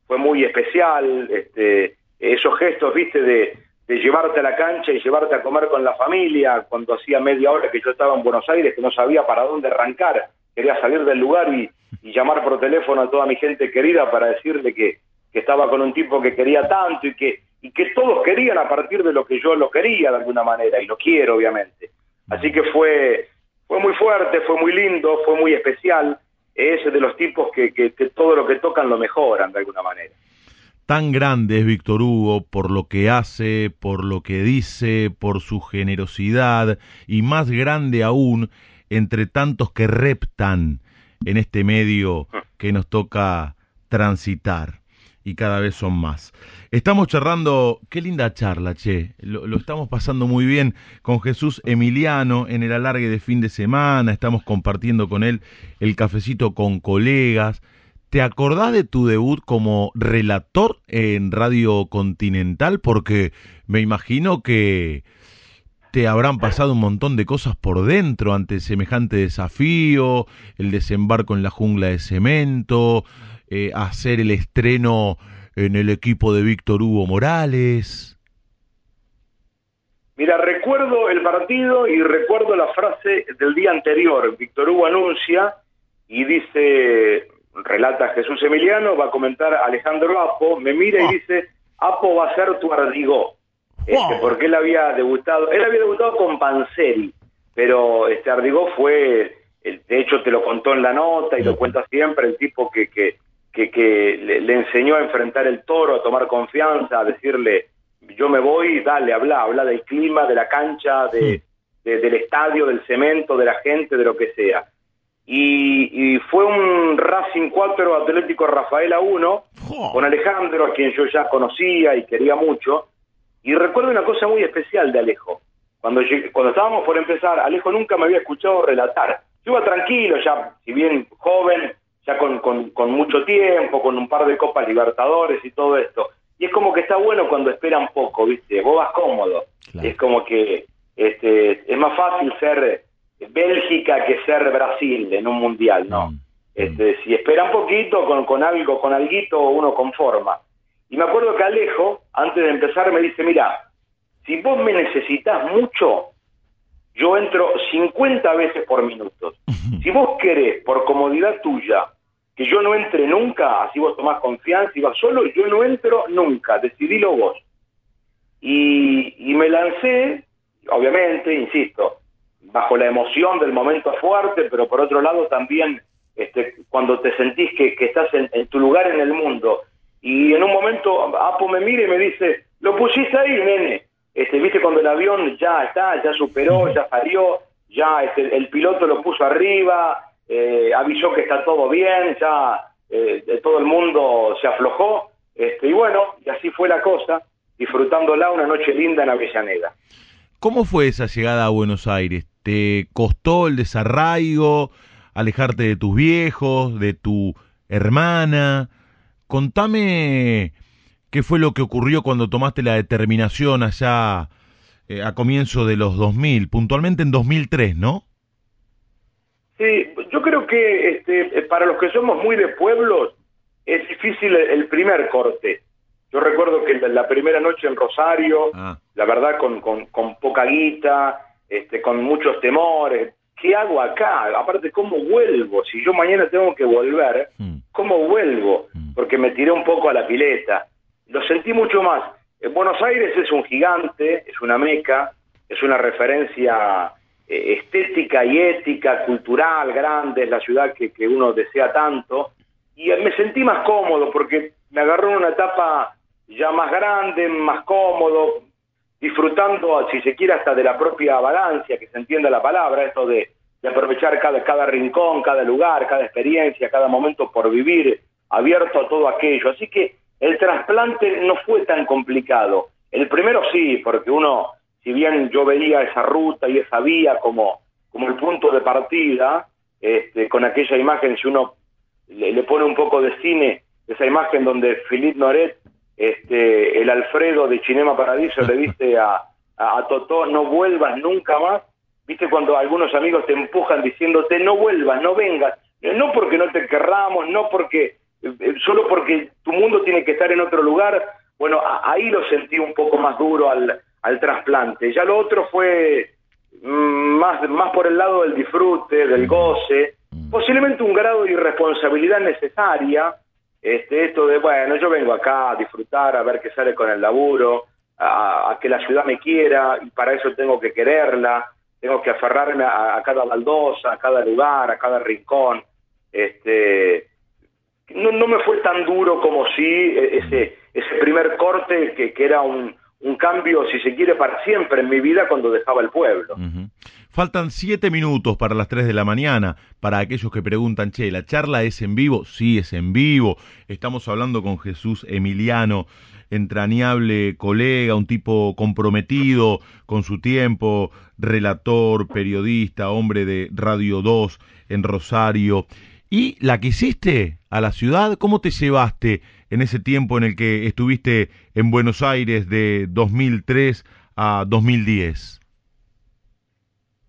fue muy especial, este, esos gestos, viste, de, de llevarte a la cancha y llevarte a comer con la familia, cuando hacía media hora que yo estaba en Buenos Aires, que no sabía para dónde arrancar, quería salir del lugar y, y llamar por teléfono a toda mi gente querida para decirle que, que estaba con un tipo que quería tanto y que, y que todos querían a partir de lo que yo lo quería de alguna manera, y lo quiero obviamente. Así que fue, fue muy fuerte, fue muy lindo, fue muy especial, es de los tipos que, que, que todo lo que tocan lo mejoran de alguna manera. Tan grande es Víctor Hugo por lo que hace, por lo que dice, por su generosidad y más grande aún entre tantos que reptan en este medio que nos toca transitar. y cada vez son más. Estamos charlando, qué linda charla, che, lo, lo, estamos pasando muy bien con Jesús Emiliano en el alargue de fin de semana, estamos compartiendo con él el cafecito con colegas. ¿Te acordás de tu debut como relator en Radio Continental? Porque me imagino que te habrán pasado un montón de cosas por dentro ante semejante desafío, el desembarco en la jungla de cemento, eh, hacer el estreno en el equipo de Víctor Hugo Morales. Mira, recuerdo el partido y recuerdo la frase del día anterior. Víctor Hugo anuncia y dice, relata Jesús Emiliano, va a comentar Alejandro Apo, me mira y ah. dice, Apo va a ser tu ardigó. Este, porque él había debutado, él había debutado con Panseri, pero este Ardigó fue, de hecho te lo contó en la nota y lo cuenta siempre, el tipo que, que, que, le, enseñó a enfrentar el toro, a tomar confianza, a decirle, yo me voy, dale, habla, habla del clima, de la cancha, de, del estadio, del cemento, de la gente, de lo que sea. Y, fue un Racing 4 Atlético Rafaela 1 con Alejandro, a quien yo ya conocía y quería mucho. Y recuerdo una cosa muy especial de Alejo. Cuando, cuando estábamos por empezar, Alejo nunca me había escuchado relatar. Yo iba tranquilo, ya, si bien joven, ya con, con, mucho tiempo, con un par de Copas Libertadores y todo esto. Y es como que está bueno cuando esperan poco, ¿viste? Vos vas cómodo. Es como que este, es más fácil ser Bélgica que ser Brasil en un mundial, ¿no? Mm. Este, si esperan poquito, con, con algo, con alguito, uno conforma. Y me acuerdo que Alejo, antes de empezar, me dice, mira, si vos me necesitas mucho, yo entro 50 veces por minuto. *laughs* Si vos querés, por comodidad tuya, que yo no entre nunca, así vos tomás confianza y vas solo, yo no entro nunca, decidilo vos. Y, y me lancé, obviamente, insisto, bajo la emoción del momento fuerte, pero por otro lado también este, cuando te sentís que, que estás en, en, tu lugar en el mundo. Y en un momento Apo me mira y me dice, lo pusiste ahí, nene. Este, Viste, cuando el avión ya está, ya superó, ya salió, ya este, el piloto lo puso arriba, eh, avisó que está todo bien, ya eh, todo el mundo se aflojó. Este, y bueno, y así fue la cosa, disfrutándola una noche linda en Avellaneda. ¿Cómo fue esa llegada a Buenos Aires? ¿Te costó el desarraigo, alejarte de tus viejos, de tu hermana? Contame qué fue lo que ocurrió cuando tomaste la determinación allá eh, a comienzo de los 2000, puntualmente en 2003, ¿no? Sí, yo creo que este, eh, para los que somos muy de pueblos es difícil el primer corte. Yo recuerdo que la primera noche en Rosario, ah. la verdad con, con, con, poca guita, este, con muchos temores, ¿qué hago acá? Aparte, ¿cómo vuelvo? Si yo mañana tengo que volver, hmm. ¿cómo vuelvo? Hmm. Porque me tiré un poco a la pileta. Lo sentí mucho más. En Buenos Aires es un gigante, es una meca, es una referencia eh, estética y ética, cultural, grande, es la ciudad que, que uno desea tanto. Y me sentí más cómodo porque me agarró en una etapa ya más grande, más cómodo, disfrutando, si se quiere, hasta de la propia vagancia, que se entienda la palabra, esto de, aprovechar cada, cada rincón, cada lugar, cada experiencia, cada momento por vivir, abierto a todo aquello. Así que el trasplante no fue tan complicado. El primero sí, porque uno, si bien yo veía esa ruta y esa vía como, como el punto de partida, este, con aquella imagen, si uno le, le pone un poco de cine, esa imagen donde Philippe Noret este, el Alfredo de Cinema Paradiso le dice a, a, Totó, no vuelvas nunca más, viste cuando algunos amigos te empujan diciéndote, no vuelvas, no vengas, no porque no te querramos, no porque, eh, solo porque tu mundo tiene que estar en otro lugar, bueno, ahí lo sentí un poco más duro al, al trasplante, ya lo otro fue mm, más, más por el lado del disfrute, del goce, mm. posiblemente un grado de irresponsabilidad necesaria, este, esto de, bueno, yo vengo acá a disfrutar, a ver qué sale con el laburo, a, que la ciudad me quiera, y para eso tengo que quererla, tengo que aferrarme a, cada baldosa, a cada lugar, a cada rincón. Este, no, no me fue tan duro como si e, ese, ese primer corte que, que era un, un cambio, si se quiere, para siempre en mi vida cuando dejaba el pueblo. Faltan siete minutos para las tres de la mañana. Para aquellos que preguntan, che, ¿la charla es en vivo? Sí, es en vivo. Estamos hablando con Jesús Emiliano, entrañable colega, un tipo comprometido con su tiempo, relator, periodista, hombre de Radio 2 en Rosario. ¿Y la que hiciste a la ciudad? ¿Cómo te llevaste en ese tiempo en el que estuviste en Buenos Aires de 2003 a 2010?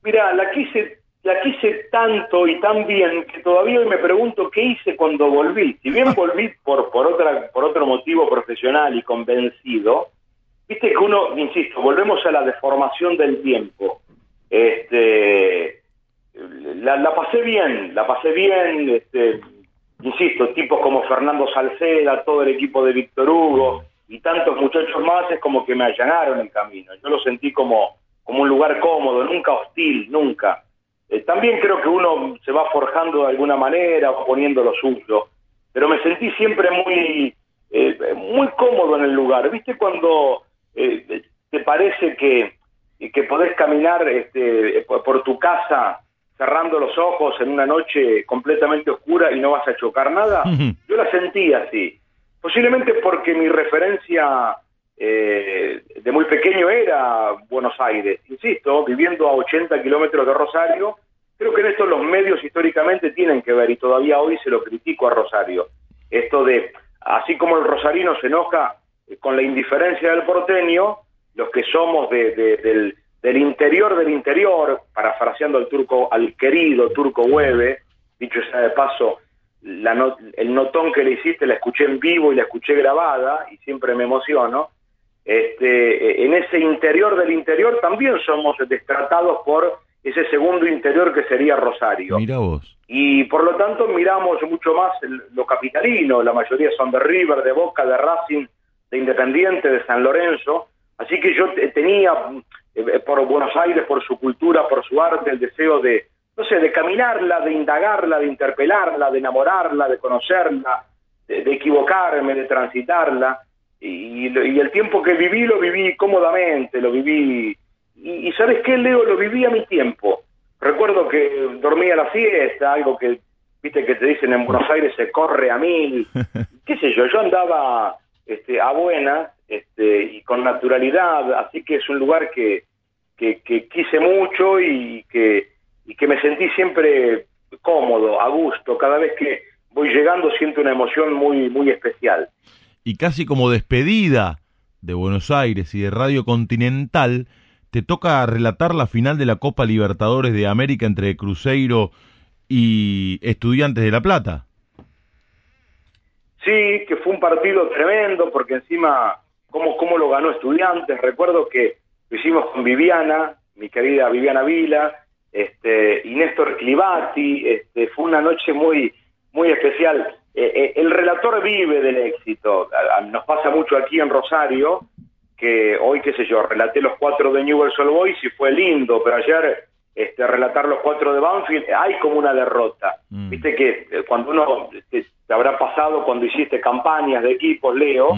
Mira, la quise, la quise tanto y tan bien que todavía hoy me pregunto qué hice cuando volví. Si bien *laughs* volví por, por, otra, por otro motivo profesional y convencido, viste que uno, insisto, volvemos a la deformación del tiempo. Este, la, la pasé bien, la pasé bien, este, insisto, tipos como Fernando Salceda, todo el equipo de Víctor Hugo y tantos muchachos más es como que me allanaron el camino. Yo lo sentí como, como un lugar cómodo, nunca hostil, nunca. Eh, también creo que uno se va forjando de alguna manera o poniendo lo suyo, pero me sentí siempre muy, eh, muy cómodo en el lugar. ¿Viste cuando eh, te parece que, que podés caminar este, por tu casa cerrando los ojos en una noche completamente oscura y no vas a chocar nada, yo la sentí así. Posiblemente porque mi referencia eh, de muy pequeño era Buenos Aires. Insisto, viviendo a 80 kilómetros de Rosario, creo que en esto los medios históricamente tienen que ver y todavía hoy se lo critico a Rosario. Esto de, así como el rosarino se enoja con la indiferencia del porteño, los que somos de, del interior del interior, parafraseando al turco, al querido turco Hueve, dicho sea de paso, la el notón que le hiciste la escuché en vivo y la escuché grabada y siempre me emociono. Este, en ese interior del interior también somos destratados por ese segundo interior que sería Rosario. Mira vos. Y por lo tanto miramos mucho más lo capitalino, la mayoría son de River, de Boca, de Racing, de Independiente, de San Lorenzo. Así que yo tenía eh, por Buenos Aires, por su cultura, por su arte, el deseo de, no sé, de caminarla, de indagarla, de interpelarla, de enamorarla, de conocerla, de, equivocarme, de transitarla. Y, el tiempo que viví lo viví cómodamente, lo viví. Y, ¿sabes qué, Leo? Lo viví a mi tiempo. Recuerdo que dormía la siesta, algo que, viste, que te dicen en Buenos Aires se corre a mil. *laughs* ¿Qué sé yo? Yo andaba este, a buena este, y con naturalidad, así que es un lugar que, que, quise mucho y que, y que me sentí siempre cómodo, a gusto, cada vez que voy llegando siento una emoción muy, muy especial. Y casi como despedida de Buenos Aires y de Radio Continental, te toca relatar la final de la Copa Libertadores de América entre Cruzeiro y Estudiantes de La Plata. Sí, que fue un partido tremendo porque encima cómo, cómo lo ganó Estudiantes. Recuerdo que lo hicimos con Viviana, mi querida Viviana Vila, este, y Néstor Clivati. Este, fue una noche muy, muy especial. Eh, eh, el relator vive del éxito. Nos pasa mucho aquí en Rosario, que hoy, qué sé yo, relaté los cuatro de Newell's Old Boys y fue lindo, pero ayer este, relatar los cuatro de Banfield, hay como una derrota. Mm. Viste que eh, cuando uno, te, habrá pasado cuando hiciste campañas de equipos, Leo,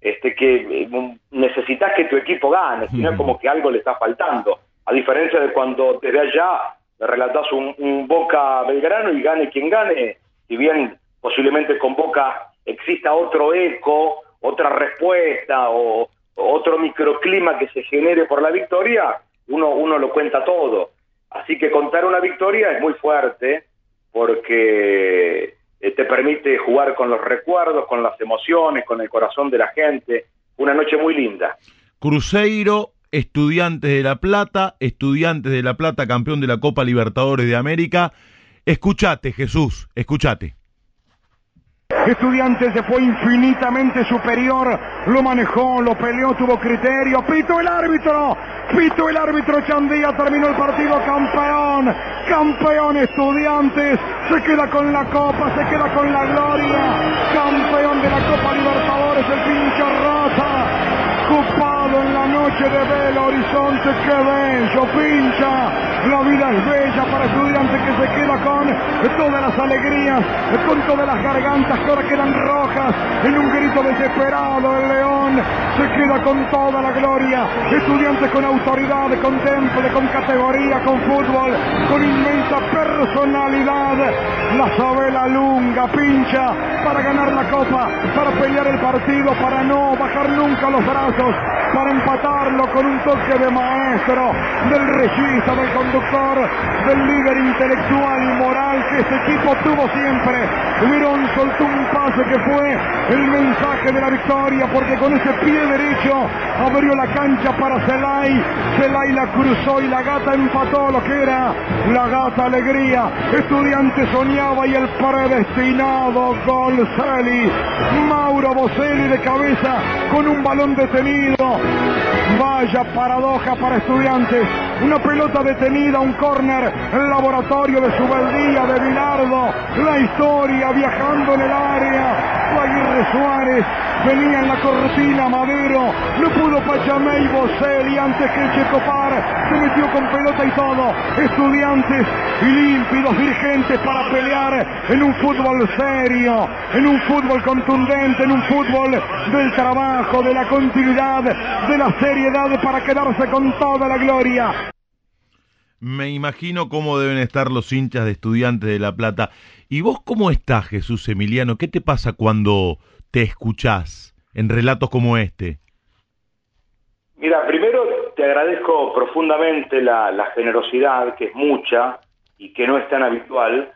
este, que eh, necesitas que tu equipo gane, si no es como que algo le está faltando. A diferencia de cuando desde allá relatas un, un, Boca Belgrano y gane quien gane, si bien posiblemente con Boca exista otro eco, otra respuesta o otro microclima que se genere por la victoria, uno, uno lo cuenta todo. Así que contar una victoria es muy fuerte porque eh, te permite jugar con los recuerdos, con las emociones, con el corazón de la gente. Una noche muy linda. Cruzeiro, Estudiantes de La Plata, Estudiantes de La Plata, campeón de la Copa Libertadores de América. Escuchate, Jesús, escuchate. Estudiantes se fue infinitamente superior, lo manejó, lo peleó, tuvo criterio, pito el árbitro, pito el árbitro Chandía, terminó el partido campeón, campeón Estudiantes, se queda con la copa, se queda con la gloria, campeón de la Copa Libertadores, el pincho rosa, noche de Belo Horizonte, que bello pincha, La vida es bella para estudiantes que se queda con todas las alegrías, con todas las gargantas que ahora quedan rojas. En un grito desesperado, el león se queda con toda la gloria. Estudiantes con autoridad, con temple, con categoría, con fútbol, con inmensa personalidad. La Sabela Lunga pincha para ganar la copa, para pelear el partido, para no bajar nunca los brazos, para con un toque de maestro, del regista, del conductor, del líder intelectual y moral que este equipo tuvo siempre. Mirón soltó un pase que fue el mensaje de la victoria, porque con ese pie derecho abrió la cancha para Celay. Celay la cruzó y la gata empató lo que era la gata alegría. Estudiante soñaba y el predestinado gol. Mauro Boselli de cabeza con un balón detenido. Vaya paradoja para estudiantes. Una pelota detenida, un córner, el laboratorio de Subeldía, de Bilardo. La historia viajando en el área. Aguirre Suárez venía en la cortina Madero. No pudo Pachamé y Boselli antes que Checopar. Se metió con pelota y todo. Estudiantes y límpidos dirigentes para pelear en un fútbol serio, en un fútbol contundente, en un fútbol del trabajo, de la continuidad, de la seriedad para quedarse con toda la gloria. Me imagino cómo deben estar los hinchas de estudiantes de La Plata. ¿Y vos cómo estás, Jesús Emiliano? ¿Qué te pasa cuando te escuchás en relatos como este? Mira, primero te agradezco profundamente la, la generosidad, que es mucha y que no es tan habitual.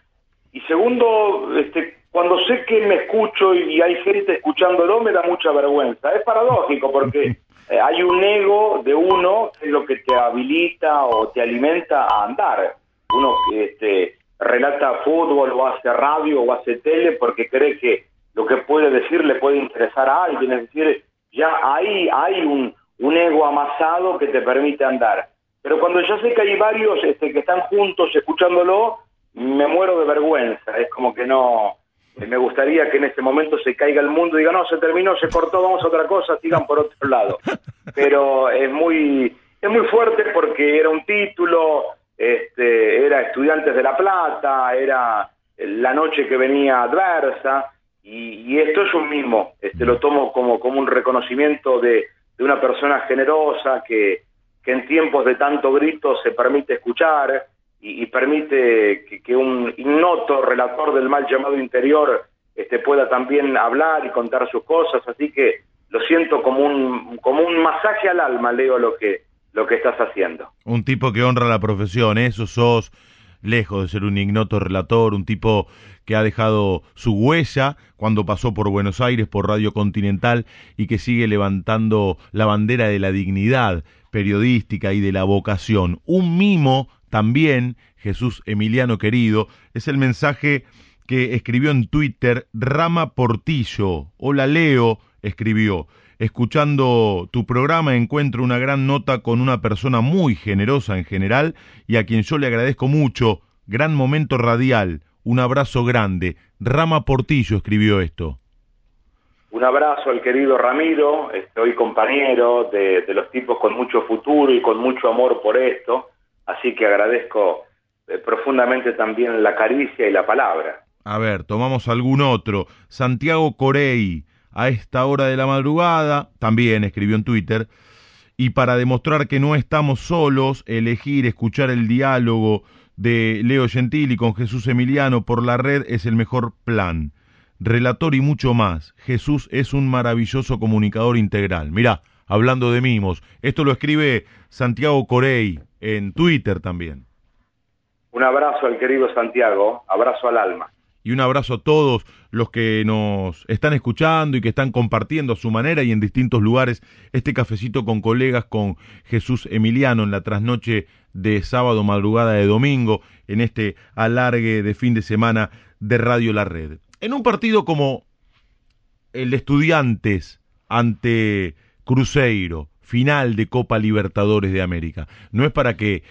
Y segundo, este, cuando sé que me escucho y hay gente escuchándolo, me da mucha vergüenza. Es paradójico porque *laughs* eh, hay un ego de uno que es lo que te habilita o te alimenta a andar. Uno este, relata fútbol o hace radio o hace tele porque cree que lo que puede decir le puede interesar a alguien. Es decir, ya ahí hay un, un ego amasado que te permite andar. Pero cuando ya sé que hay varios este, que están juntos escuchándolo, me muero de vergüenza. Es como que no, me gustaría que en este momento se caiga el mundo y diga, no, se terminó, se cortó, vamos a otra cosa, sigan por otro lado. *laughs* Pero es muy, es muy fuerte porque era un título, este, era Estudiantes de La Plata, era la noche que venía adversa, y, esto es un mismo, este, lo tomo como, como un reconocimiento de, de una persona generosa que, que en tiempos de tanto grito se permite escuchar, y, permite que, un ignoto relator del mal llamado interior este, pueda también hablar y contar sus cosas, así que lo siento como un, como un masaje al alma, Leo, lo que, lo que estás haciendo. Un tipo que honra la profesión, eso sos lejos de ser un ignoto relator, un tipo que ha dejado su huella cuando pasó por Buenos Aires, por Radio Continental, y que sigue levantando la bandera de la dignidad periodística y de la vocación. Un mimo también, Jesús Emiliano querido, es el mensaje que escribió en Twitter Rama Portillo. Hola Leo, escribió. Escuchando tu programa encuentro una gran nota con una persona muy generosa en general y a quien yo le agradezco mucho. Gran momento radial. Un abrazo grande. Rama Portillo escribió esto. Un abrazo al querido Ramiro, estoy compañero de, de los tipos con mucho futuro y con mucho amor por esto. Así que agradezco eh, profundamente también la caricia y la palabra. A ver, tomamos algún otro. Santiago Corey, a esta hora de la madrugada, también escribió en Twitter, y para demostrar que no estamos solos, elegir escuchar el diálogo de Leo Gentili con Jesús Emiliano por la red es el mejor plan. Relator y mucho más. Jesús es un maravilloso comunicador integral. Mirá, hablando de mimos, esto lo escribe Santiago Corey, en Twitter también. Un abrazo al querido Santiago, abrazo al alma. Y un abrazo a todos los que nos están escuchando y que están compartiendo a su manera y en distintos lugares este cafecito con colegas con Jesús Emiliano en la trasnoche de sábado, madrugada de domingo, en este alargue de fin de semana de Radio La Red. En un partido como el de Estudiantes ante Cruzeiro, final de Copa Libertadores de América. No es para que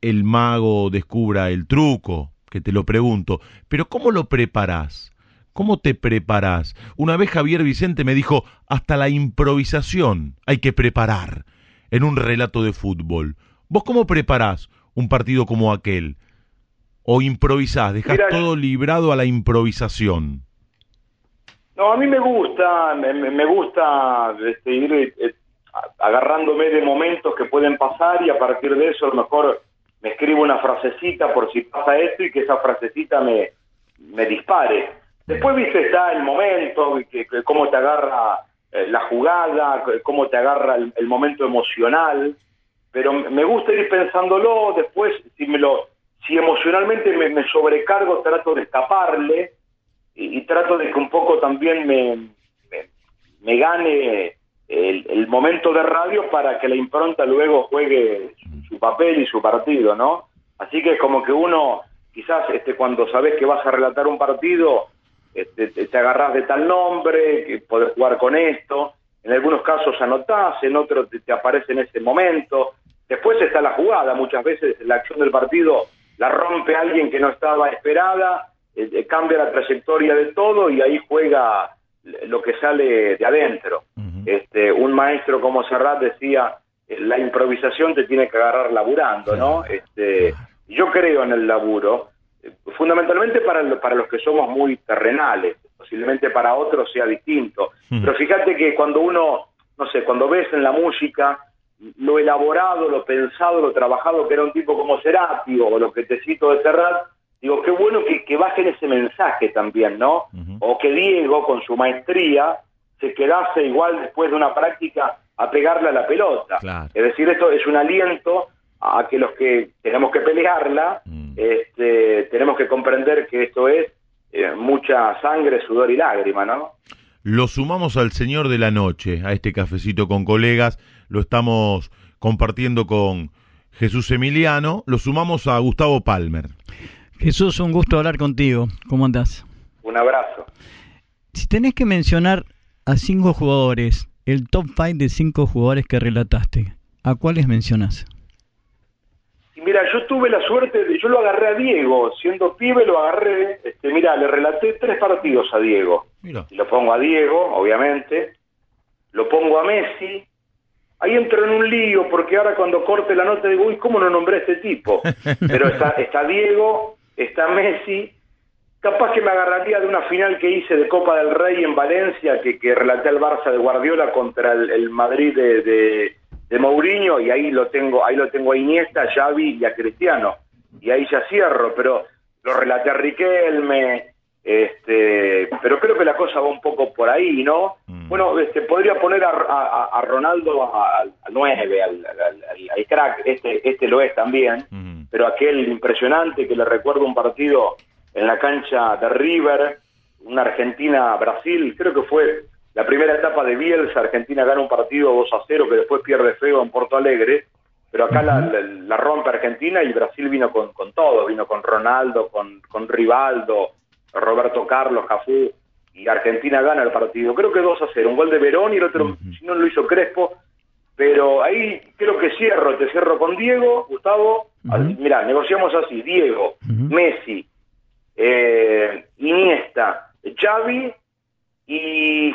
el mago descubra el truco, que te lo pregunto, pero ¿cómo lo preparás? ¿Cómo te preparás? Una vez Javier Vicente me dijo, hasta la improvisación hay que preparar en un relato de fútbol. ¿Vos cómo preparás un partido como aquel? ¿O improvisás? ¿Dejás todo librado a la improvisación? No, a mí me gusta, me, me- me gusta este, ir eh, agarrándome de momentos que pueden pasar y a partir de eso a lo mejor me escribo una frasecita por si pasa esto y que esa frasecita me, me dispare. Después, viste, está el momento, cómo te agarra eh, la jugada, cómo te agarra el, momento emocional, pero me gusta ir pensándolo, después si me lo si emocionalmente me, sobrecargo trato de escaparle y, trato de que un poco también me, me gane el, momento de radio para que la impronta luego juegue su, papel y su partido, ¿no? Así que es como que uno, quizás este, cuando sabes que vas a relatar un partido, este, te, te agarrás de tal nombre, que podés jugar con esto, en algunos casos anotás, en otros te, te aparece en ese momento, después está la jugada, muchas veces la acción del partido la rompe alguien que no estaba esperada, eh, eh, cambia la trayectoria de todo y ahí juega lo que sale de adentro. Este, un maestro como Serrat decía, eh, la improvisación te tiene que agarrar laburando, ¿no? Este, yo creo en el laburo, eh, fundamentalmente para, para los que somos muy terrenales, posiblemente para otros sea distinto. Pero fíjate que cuando uno, no sé, cuando ves en la música lo elaborado, lo pensado, lo trabajado que era un tipo como Cerati o lo que te cito de Serrat, digo, qué bueno que, que bajen ese mensaje también, ¿no? O que Diego, con su maestría, se quedase igual después de una práctica a pegarle a la pelota. Claro. Es decir, esto es un aliento a que los que tenemos que pelearla, Mm. este, tenemos que comprender que esto es eh, mucha sangre, sudor y lágrima, ¿no? Lo sumamos al Señor de la Noche, a este cafecito con colegas, lo estamos compartiendo con Jesús Emiliano, lo sumamos a Gustavo Palmer. Jesús, un gusto hablar contigo. ¿Cómo andás? Un abrazo. Si tenés que mencionar a cinco jugadores, el top 5 de cinco jugadores que relataste, ¿a cuáles mencionás? Y mira, yo tuve la suerte, de, yo lo agarré a Diego, siendo pibe lo agarré, este, mira, le relaté tres partidos a Diego. Mira. Y lo pongo a Diego, obviamente, lo pongo a Messi, ahí entro en un lío, porque ahora cuando corte la nota digo, uy, ¿cómo no nombré a este tipo? *laughs* Pero está, está Diego, está Messi, capaz que me agarraría de una final que hice de Copa del Rey en Valencia, que, que relaté al Barça de Guardiola contra el, el Madrid de, de, de Mourinho, y ahí lo tengo, ahí lo tengo a Iniesta, a Xavi y a Cristiano. Y ahí ya cierro, pero lo relaté a Riquelme, este, pero creo que la cosa va un poco por ahí, ¿no? Mm. Bueno, este, podría poner a, a- a Ronaldo al 9, al, al- al- al crack, este, este lo es también, Ujú. pero aquel impresionante que le recuerdo un partido en la cancha de River, una Argentina-Brasil, creo que fue la primera etapa de Bielsa, Argentina gana un partido 2 a 0 que después pierde feo en Porto Alegre, pero acá la, la- la rompe Argentina y Brasil vino con, con todo, vino con Ronaldo, con, con Rivaldo, Roberto Carlos, Cafú, y Argentina gana el partido. Creo que 2 a 0, un gol de Verón y el otro, si no lo hizo Crespo, pero ahí creo que cierro, te cierro con Diego, Gustavo, al- mirá, negociamos así, Diego, Messi, eh, Iniesta, Xavi y...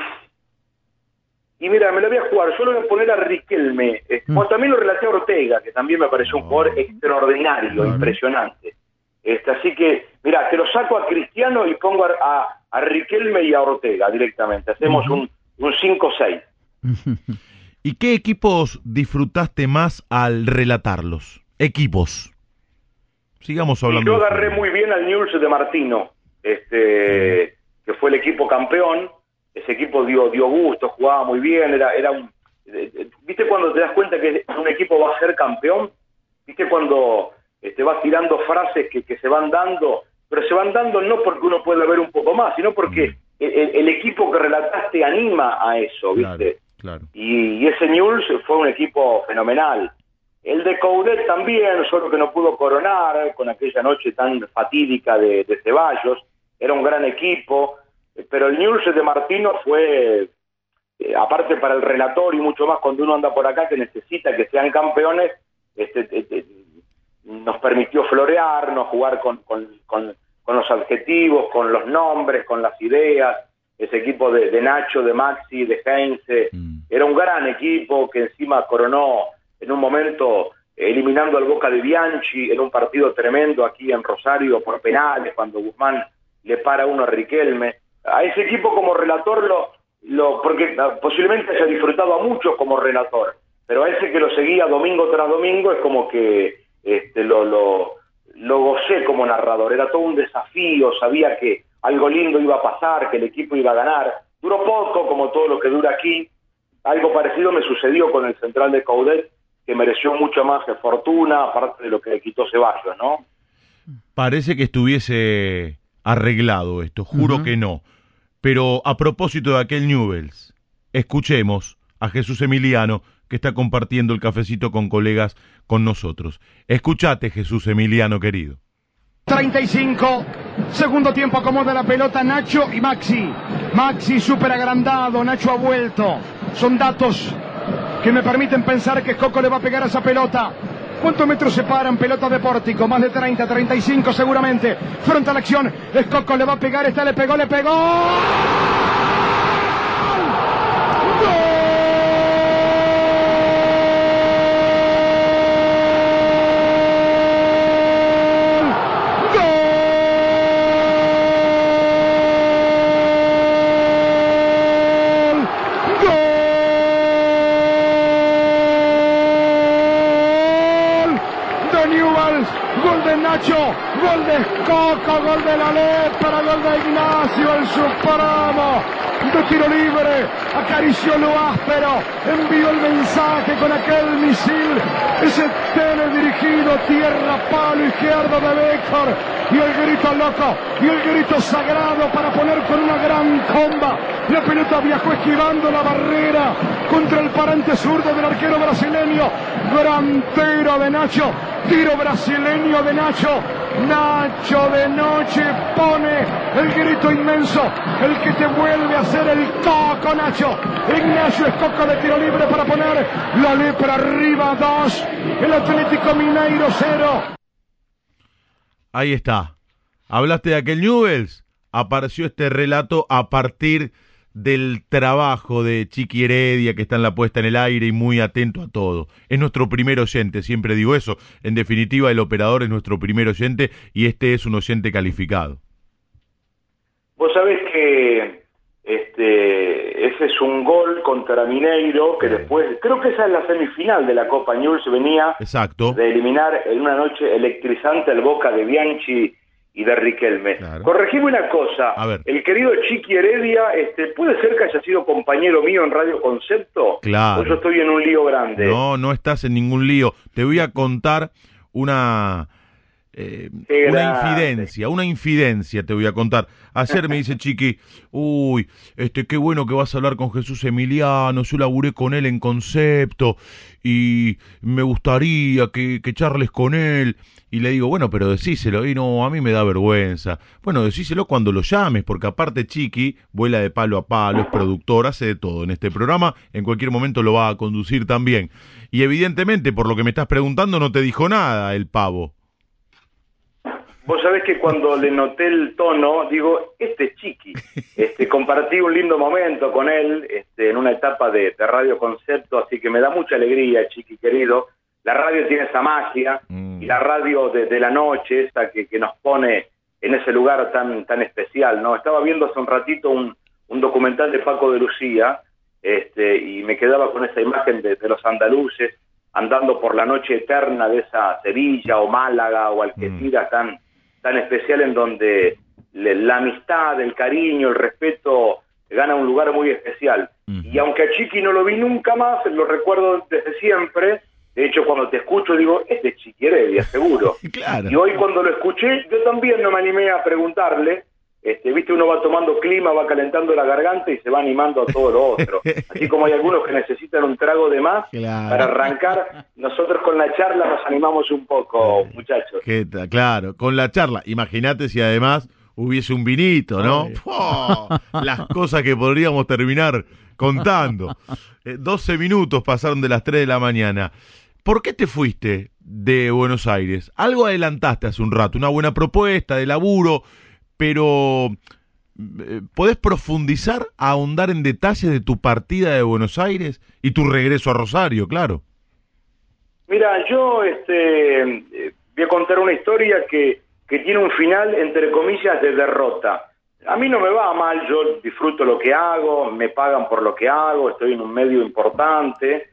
Y mira, me lo voy a jugar, yo lo voy a poner a Riquelme. Eh, bueno, también lo relaté a Ortega, que también me pareció un jugador extraordinario, impresionante. Este, así que, mira, te lo saco a Cristiano y pongo a, a- a Riquelme y a Ortega directamente. Hacemos un, un 5-6. *laughs* ¿Y qué equipos disfrutaste más al relatarlos? Equipos. Sigamos Y hablando. yo de agarré muy bien al Newell's de Martino, este, que fue el equipo campeón. Ese equipo dio dio gusto, jugaba muy bien, era era un eh, eh, ¿Viste cuando te das cuenta que un equipo va a ser campeón? ¿Viste cuando este, vas tirando frases que, que se van dando? Pero se van dando no porque uno pueda ver un poco más, sino porque el, el- el equipo que relataste anima a eso, ¿viste? Claro, claro. y, y ese Newell's fue un equipo fenomenal. El de Coudet también, solo que no pudo coronar con aquella noche tan fatídica de, de Ceballos. Era un gran equipo, eh, pero el Newell's de Martino fue, eh, aparte para el relator y mucho más cuando uno anda por acá que necesita que sean campeones, este, eh, eh, nos permitió florearnos, jugar con, con, con- con los adjetivos, con los nombres, con las ideas. Ese equipo de, de Nacho, de Maxi, de Heinze, Mm. era un gran equipo que encima coronó en un momento eliminando al Boca de Bianchi en un partido tremendo aquí en Rosario por penales, cuando Guzmán le para uno a Riquelme. A ese equipo como relator, lo, lo porque ah, posiblemente haya disfrutado a muchos como relator, pero a ese que lo seguía domingo tras domingo es como que este, lo, lo, lo gocé como narrador. Era todo un desafío, sabía que algo lindo iba a pasar, que el equipo iba a ganar. Duró poco, como todo lo que dura aquí. Algo parecido me sucedió con el central de Caudet, que mereció mucho más fortuna, aparte de lo que le quitó Ceballos, ¿no? Parece que estuviese arreglado esto, juro que no. Pero a propósito de aquel Newells, escuchemos a Jesús Emiliano que está compartiendo el cafecito con colegas con nosotros. Escuchate, Jesús Emiliano querido. 35, segundo tiempo acomoda la pelota Nacho y Maxi. Maxi súper agrandado, Nacho ha vuelto. Son datos que me permiten pensar que Coco le va a pegar a esa pelota. ¿Cuántos metros separan pelota de pórtico? Más de 30, 35 seguramente. Frente a la acción. Es Coco, le va a pegar. Esta le pegó, le pegó. Gol de Coco, gol de la lepra, gol de Ignacio, el supremo, de tiro libre, acarició lo áspero, envió el mensaje con aquel misil, ese dirigido, tierra, palo izquierdo de Bécor, y el grito loco, y el grito sagrado para poner con una gran comba. La pelota viajó esquivando la barrera contra el parante zurdo del arquero brasileño. Gran tiro de Nacho, tiro brasileño de Nacho. Nacho de noche pone el grito inmenso, el que te vuelve a hacer el coco Nacho. Ignacio es coco de tiro libre para poner la lepra arriba dos, el Atlético Mineiro cero. Ahí está. Hablaste de aquel Newells. Apareció este relato a partir del trabajo de Chiqui Heredia, que está en la puesta en el aire y muy atento a todo. Es nuestro primer oyente, siempre digo eso. En definitiva, el operador es nuestro primer oyente y este es un oyente calificado. Vos sabés que este, ese es un gol contra Mineiro que después, creo que esa es la semifinal de la Copa News, venía Exacto. de eliminar en una noche electrizante al Boca de Bianchi y de Riquelme. Claro. Corregime una cosa, A ver. el querido Chiqui Heredia, este, ¿puede ser que haya sido compañero mío en Radio Concepto? Claro. O yo estoy en un lío grande. No, no estás en ningún lío. Te voy a contar una eh, una infidencia, una infidencia te voy a contar. Ayer me dice Chiqui, uy, este, qué bueno que vas a hablar con Jesús Emiliano, yo laburé con él en concepto y me gustaría que, que charles con él. Y le digo, bueno, pero decíselo. Y no, a mí me da vergüenza. Bueno, decíselo cuando lo llames, porque aparte Chiqui vuela de palo a palo, es productor, hace de todo en este programa. En cualquier momento lo va a conducir también. Y evidentemente, por lo que me estás preguntando, no te dijo nada el pavo. Vos sabés que cuando le noté el tono, digo, este es Chiqui. Este, compartí un lindo momento con él este, en una etapa de, de Radio Concepto, así que me da mucha alegría, Chiqui querido. La radio tiene esa magia Mm. y la radio de, de la noche, esa que, que nos pone en ese lugar tan, tan especial, ¿no? Estaba viendo hace un ratito un, un documental de Paco de Lucía este, y me quedaba con esa imagen de, de los andaluces andando por la noche eterna de esa Sevilla o Málaga o Algeciras tan, tan especial en donde le- la amistad, el cariño, el respeto gana un lugar muy especial. Y aunque a Chiqui no lo vi nunca más, lo recuerdo desde siempre. De hecho, cuando te escucho digo, este es Chiqui Heredia, seguro. *laughs* Claro. Y hoy cuando lo escuché, yo también no me animé a preguntarle. Este, viste, uno va tomando clima, va calentando la garganta y se va animando a todo lo otro. Así como hay algunos que necesitan un trago de más Claro. para arrancar, nosotros con la charla nos animamos un poco, muchachos. ¿Qué tal? Claro, con la charla. Imagínate si además hubiese un vinito, ¿no? *laughs* Las cosas que podríamos terminar contando. Eh, 12 minutos pasaron de las 3 de la mañana. ¿Por qué te fuiste de Buenos Aires? Algo adelantaste hace un rato, una buena propuesta de laburo, pero eh, ¿podés profundizar, ahondar en detalles de tu partida de Buenos Aires y tu regreso a Rosario, claro? Mira, yo este, voy a contar una historia que, que tiene un final, entre comillas, de derrota. A mí no me va mal, yo disfruto lo que hago, me pagan por lo que hago, estoy en un medio importante,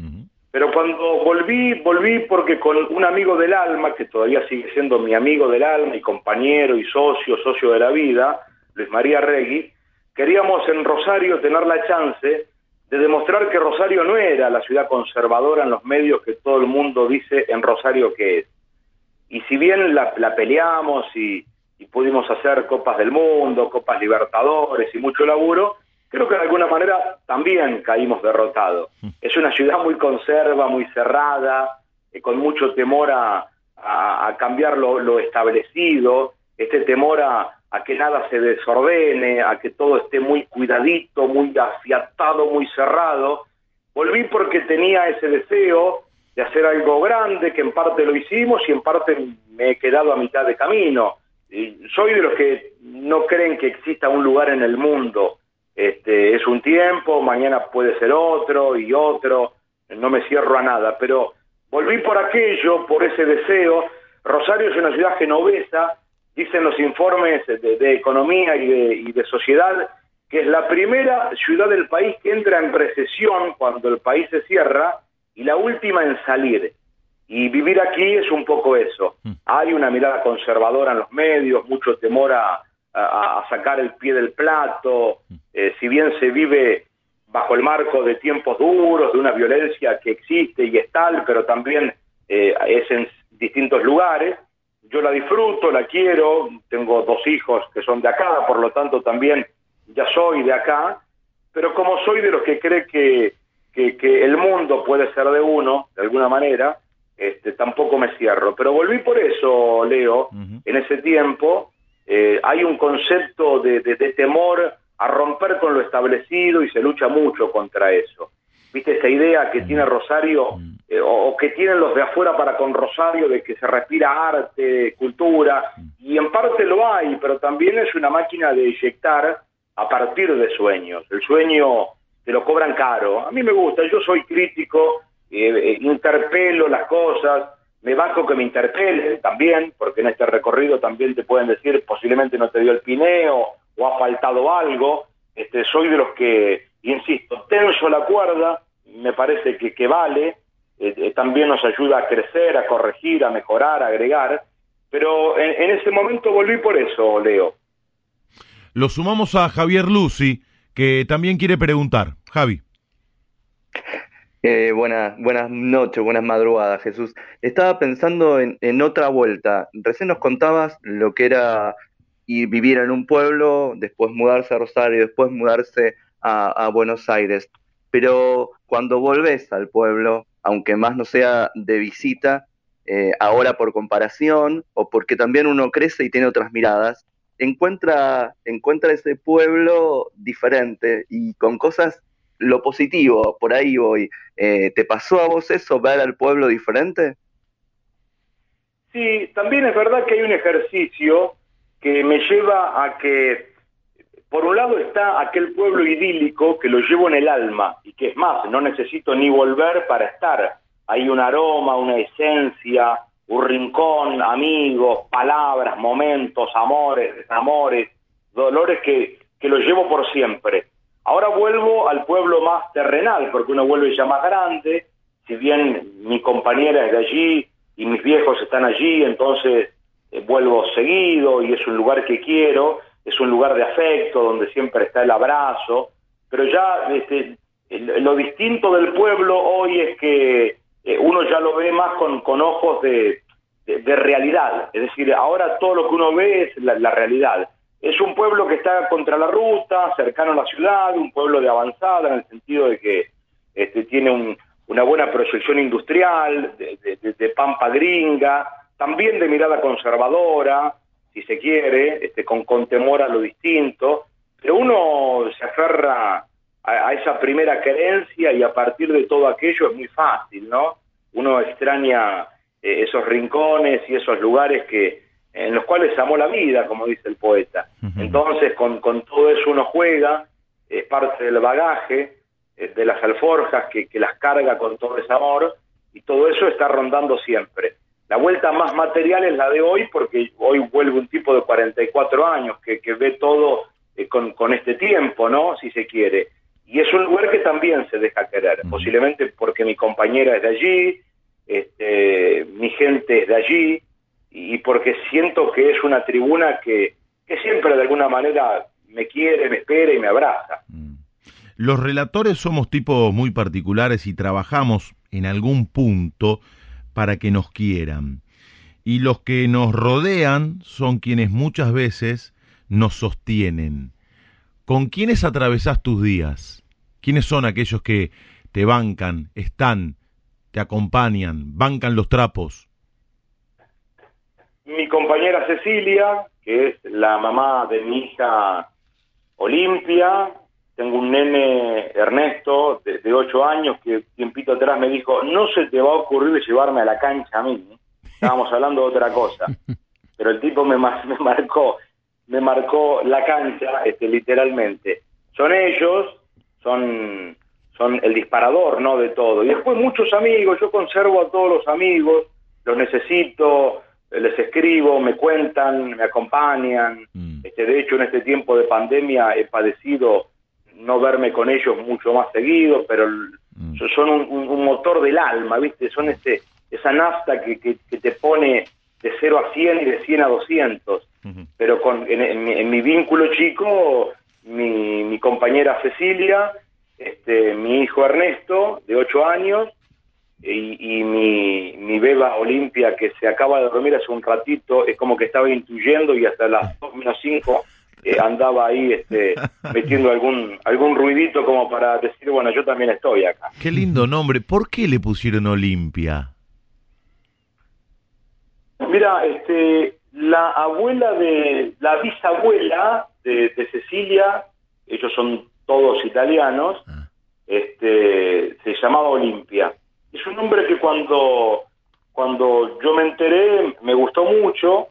pero cuando volví, volví porque con un amigo del alma, que todavía sigue siendo mi amigo del alma y compañero y socio, socio de la vida, Luis María Regui, queríamos en Rosario tener la chance de demostrar que Rosario no era la ciudad conservadora en los medios que todo el mundo dice en Rosario que es. Y si bien la, peleamos y, y pudimos hacer Copas del Mundo, Copas Libertadores y mucho laburo, creo que de alguna manera también caímos derrotados. Mm. Es una ciudad muy conserva, muy cerrada, eh, con mucho temor a, a, cambiar lo, establecido, este temor a, a, que nada se desordene, a que todo esté muy cuidadito, muy afiatado, muy cerrado. Volví porque tenía ese deseo de hacer algo grande, que en parte lo hicimos y en parte me he quedado a mitad de camino. Y soy de los que no creen que exista un lugar en el mundo este, es un tiempo, mañana puede ser otro y otro, no me cierro a nada, pero volví por aquello, por ese deseo. Rosario es una ciudad genovesa, dicen los informes de, economía y de, y de sociedad, que es la primera ciudad del país que entra en recesión cuando el país se cierra y la última en salir. Y vivir aquí es un poco eso. Mm. Hay una mirada conservadora en los medios, mucho temor a, a, sacar el pie del plato, eh, si bien se vive bajo el marco de tiempos duros, de una violencia que existe y es tal, pero también eh, es en distintos lugares. Yo la disfruto, la quiero, tengo dos hijos que son de acá, por lo tanto también ya soy de acá, pero como soy de los que cree que, que, el mundo puede ser de uno, de alguna manera, este, tampoco me cierro. Pero volví por eso, Leo, en ese tiempo, eh, hay un concepto de, temor a romper con lo establecido y se lucha mucho contra eso. ¿Viste esa idea que tiene Rosario eh, o, que tienen los de afuera para con Rosario de que se respira arte, cultura? Y en parte lo hay, pero también es una máquina de inyectar a partir de sueños. El sueño te lo cobran caro. A mí me gusta, yo soy crítico, eh, interpelo las cosas, me bajo que me interpelen también, porque en este recorrido también te pueden decir posiblemente no te dio el pineo o ha faltado algo. Este, soy de los que, insisto, tenso la cuerda, me parece que, que vale, eh, eh, también nos ayuda a crecer, a corregir, a mejorar, a agregar, pero en, en ese momento volví por eso, Leo. Lo sumamos a Javier Lucy, que también quiere preguntar. Javi. Eh, buenas, buenas noches, buenas madrugadas, Jesús. Estaba pensando en, en, otra vuelta. Recién nos contabas lo que era ir vivir en un pueblo, después mudarse a Rosario, después mudarse a, Buenos Aires. Pero cuando volvés al pueblo, aunque más no sea de visita, eh, ahora por comparación, o porque también uno crece y tiene otras miradas, encuentra, encuentra ese pueblo diferente y con cosas lo positivo, por ahí voy. Eh, ¿Te pasó a vos eso, ver al pueblo diferente? Sí, también es verdad que hay un ejercicio que me lleva a que, por un lado está aquel pueblo idílico que lo llevo en el alma y que es más, no necesito ni volver para estar. Hay un aroma, una esencia, un rincón, amigos, palabras, momentos, amores, desamores, dolores que, que lo llevo por siempre. Ahora vuelvo al pueblo más terrenal, porque uno vuelve ya más grande, si bien mi compañera es de allí y mis viejos están allí, entonces eh, vuelvo seguido y es un lugar que quiero, es un lugar de afecto donde siempre está el abrazo, pero ya este, lo distinto del pueblo hoy es que eh, uno ya lo ve más con, con ojos de, de, realidad, es decir, ahora todo lo que uno ve es la realidad. Es un pueblo que está contra la ruta, cercano a la ciudad, un pueblo de avanzada en el sentido de que este, tiene una buena proyección industrial, de, pampa gringa, también de mirada conservadora, si se quiere, este, con, con temor a lo distinto, pero uno se aferra a, esa primera creencia y a partir de todo aquello es muy fácil, ¿no? Uno extraña eh, esos rincones y esos lugares que, en los cuales amó la vida, como dice el poeta. Entonces, con, todo eso uno juega, es parte del bagaje, eh, de las alforjas que, las carga con todo ese amor, y todo eso está rondando siempre. La vuelta más material es la de hoy porque hoy vuelve un tipo de 44 años que, que ve todo eh, con, con este tiempo, ¿no? Si se quiere. Y es un lugar que también se deja querer, posiblemente porque mi compañera es de allí, este, mi gente es de allí, y porque siento que es una tribuna que, siempre de alguna manera me quiere, me espera y me abraza. Los relatores somos tipos muy particulares y trabajamos en algún punto para que nos quieran. Y los que nos rodean son quienes muchas veces nos sostienen. ¿Con quiénes atravesás tus días? ¿Quiénes son aquellos que te bancan, están, te acompañan, bancan los trapos? Mi compañera Cecilia, que es la mamá de mi hija Olimpia, tengo un nene Ernesto de, de 8 años que tiempito atrás me dijo, no se te va a ocurrir llevarme a la cancha a mí. Estábamos hablando de otra cosa. *laughs* Pero el tipo me, me marcó, me marcó la cancha, este, literalmente. Son ellos, son, son el disparador, ¿no? De todo. Y después muchos amigos, yo conservo a todos los amigos, los necesito, les escribo, me cuentan, me acompañan. Mm. Este, de hecho, en este tiempo de pandemia he padecido no verme con ellos mucho más seguido, pero mm. son un, motor del alma, ¿viste? Son este, esa nafta que, que, te pone de 0 a 100 y de 100 a 200. Pero con, en, mi, vínculo chico, mi, mi compañera Cecilia, este, mi hijo Ernesto, de 8 años, y, mi, mi beba Olimpia, que se acaba de dormir hace un ratito, es como que estaba intuyendo y hasta las 2 menos 5 eh, andaba ahí este, *laughs* metiendo algún, algún ruidito como para decir, bueno, yo también estoy acá. Qué lindo nombre. ¿Por qué le pusieron Olimpia? Mira, este, la abuela de, la bisabuela de, Cecilia, ellos son todos italianos, ah. este, se llamaba Olimpia. Es un nombre que cuando, cuando yo me enteré me gustó mucho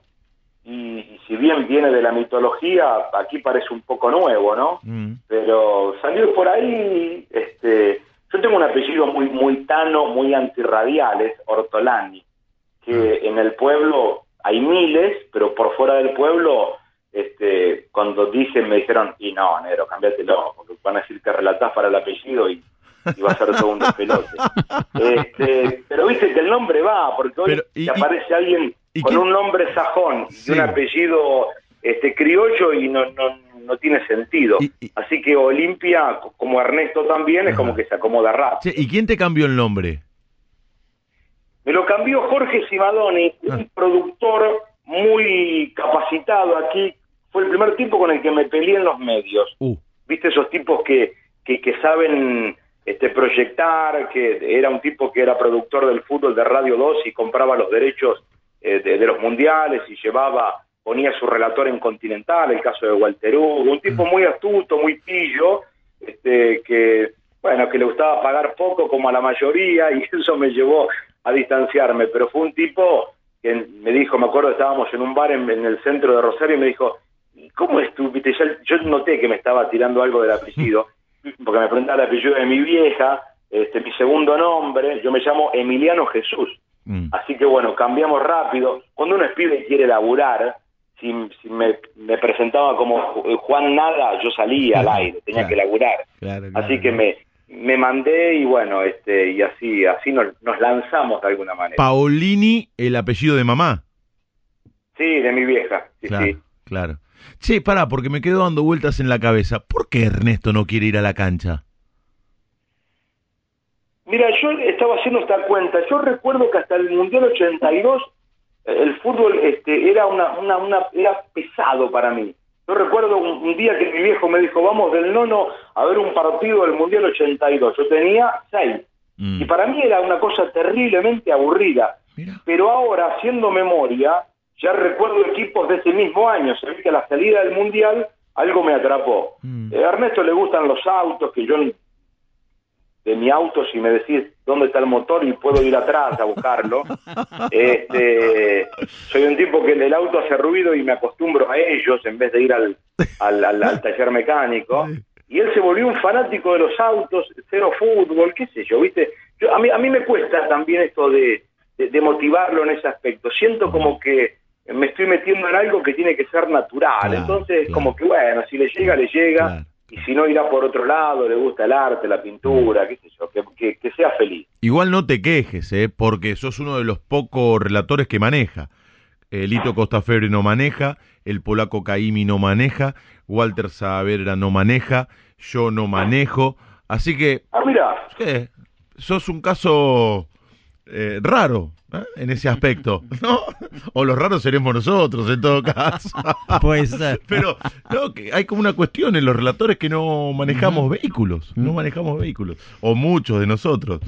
y, si bien viene de la mitología, aquí parece un poco nuevo, ¿no? Mm. Pero salió por ahí, este, yo tengo un apellido muy, muy tano, muy antirradial, es Ortolani, que mm. en el pueblo hay miles, pero por fuera del pueblo, este, cuando dicen, me dijeron, y no, negro, cambiátelo, porque van a decir que relatás para el apellido y y va a ser todo un despelote. Este, pero viste que el nombre va, porque hoy te aparece alguien con un nombre sajón y un apellido este criollo y no, no, no tiene sentido. Así que Olimpia, como Ernesto también, es como que se acomoda rápido. ¿Y quién te cambió el nombre? Me lo cambió Jorge Simadoni, ah. un productor muy capacitado aquí. Fue el primer tipo con el que me peleé en los medios. Uh. ¿Viste esos tipos que, que, que saben este, proyectar, que era un tipo que era productor del fútbol de Radio 2 y compraba los derechos eh, de, los mundiales y llevaba, ponía su relator en Continental, el caso de Walter Hugo, un tipo muy astuto, muy pillo, este, que, bueno, que le gustaba pagar poco como a la mayoría y *laughs* eso me llevó a distanciarme, pero fue un tipo que me dijo, me acuerdo, estábamos en un bar en, el centro de Rosario y me dijo, ¿cómo es tú? Yo, noté que me estaba tirando algo del apellido *laughs* porque me preguntaba el apellido de mi vieja, este, mi segundo nombre, yo me llamo Emiliano Jesús. Mm. Así que bueno, cambiamos rápido. Cuando uno es pibe y quiere laburar, si, me, presentaba como Juan Nada, yo salía al aire, tenía que laburar. así que me, me mandé y bueno, este y así así nos, nos lanzamos de alguna manera. Paolini, el apellido de mamá. Sí, de mi vieja. Sí, claro, sí. claro. Che, pará, porque me quedo dando vueltas en la cabeza. ¿Por qué Ernesto no quiere ir a la cancha? Mira, yo estaba haciendo esta cuenta. Yo recuerdo que hasta el Mundial 82 eh, el fútbol este, era, una, una, una, era pesado para mí. Yo recuerdo un, día que mi viejo me dijo, vamos del nono a ver un partido del Mundial 82. Yo tenía seis. Mm. Y para mí era una cosa terriblemente aburrida. Pero ahora, haciendo memoria, ya recuerdo equipos de ese mismo año, se ve que a la salida del Mundial algo me atrapó. Mm. Eh, a Ernesto le gustan los autos, que yo de mi auto, si me decís dónde está el motor y puedo ir atrás a buscarlo, *laughs* este, soy un tipo que el auto hace ruido y me acostumbro a ellos en vez de ir al, al, taller mecánico. y él se volvió un fanático de los autos, cero fútbol, qué sé yo, ¿viste? Yo, a, mí, a mí me cuesta también esto de, de, motivarlo en ese aspecto. Siento como que me estoy metiendo en algo que tiene que ser natural. Entonces, como que bueno, si le llega, le llega. Y si no, irá por otro lado, le gusta el arte, la pintura, qué sé yo, que, que, sea feliz. Igual no te quejes, ¿eh? porque sos uno de los pocos relatores que maneja. Lito Costafebre no maneja, el polaco Caimi no maneja, Walter Saavedra no maneja, yo no manejo. Así que. Ah, mira. sos un caso eh, raro ¿eh? en ese aspecto, ¿no? O los raros seremos nosotros en todo caso. *laughs* Puede ser. Pero no, que hay como una cuestión en los relatores que no manejamos vehículos, no manejamos vehículos, o muchos de nosotros.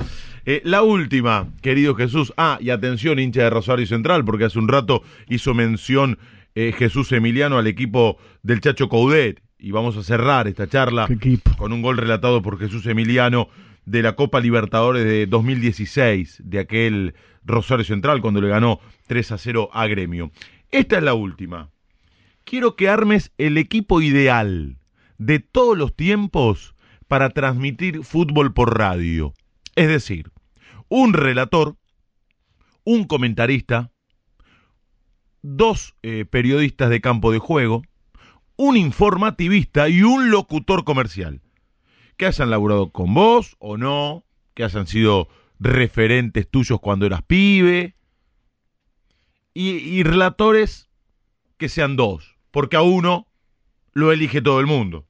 Eh, la última, querido Jesús. Ah, y atención, hincha de Rosario Central, porque hace un rato hizo mención Jesús Emiliano al equipo del Chacho Coudet. Y vamos a cerrar esta charla con un gol relatado por Jesús Emiliano de la Copa Libertadores de 2016, de aquel Rosario Central, cuando le ganó 3 a 0 a Gremio. Esta es la última. Quiero que armes el equipo ideal de todos los tiempos para transmitir fútbol por radio. Es decir, un relator, un comentarista, dos eh, periodistas de campo de juego, un informativista y un locutor comercial que hayan laburado con vos o no, que hayan sido referentes tuyos cuando eras pibe, y, relatores que sean dos, porque a uno lo elige todo el mundo.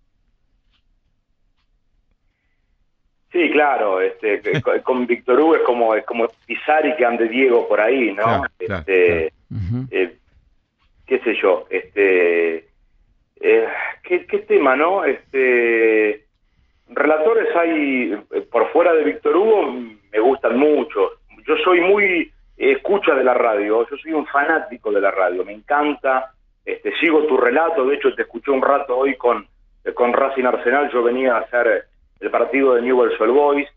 Sí, claro, este, *laughs* con Víctor Hugo es como es como Pizarri que ande Diego por ahí, ¿no? este, eh, qué sé yo, este, eh, ¿qué, ¿qué, tema, no? Este, relatores hay, eh, por fuera de Víctor Hugo, me gustan mucho. Yo soy muy escucha de la radio, yo soy un fanático de la radio, me encanta, este, sigo tu relato, de hecho te escuché un rato hoy con, con Racing Arsenal, yo venía a hacer el partido de Newell's Old Boys,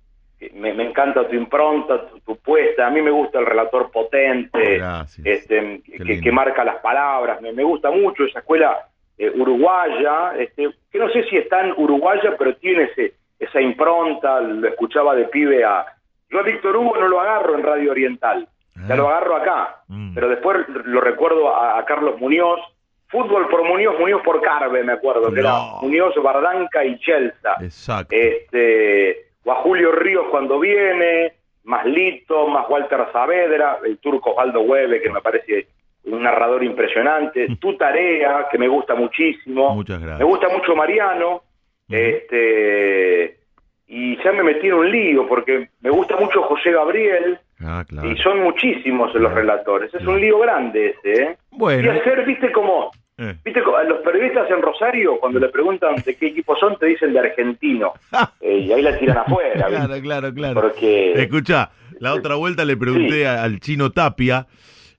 me, encanta tu impronta, tu, puesta, a mí me gusta el relator potente, este, que, marca las palabras, me, me gusta mucho esa escuela eh, uruguaya, este, que no sé si es tan uruguaya, pero tiene ese, esa impronta, lo escuchaba de pibe a... Yo a Víctor Hugo no lo agarro en Radio Oriental, ya lo ah. agarro acá, mm. pero después lo recuerdo a, Carlos Muñoz, fútbol por Muñoz, Muñoz por Carve, me acuerdo, que era Muñoz, Bardanca y Chelsea. Exacto. Este, o a Julio Ríos cuando viene, más Lito, más Walter Saavedra, el turco Osvaldo Hueve, que me parece un narrador impresionante, *laughs* tu tarea, que me gusta muchísimo. Muchas gracias. Me gusta mucho Mariano, este y ya me metí en un lío porque me gusta mucho José Gabriel ah, y son muchísimos los relatores. Es un lío grande ese, ¿eh? Bueno. Y hacer, viste como, eh. viste los periodistas en Rosario cuando le preguntan de qué equipo son te dicen de argentino *laughs* eh, y ahí la tiran afuera. claro, claro, claro. Porque escucha, la otra vuelta le pregunté al chino Tapia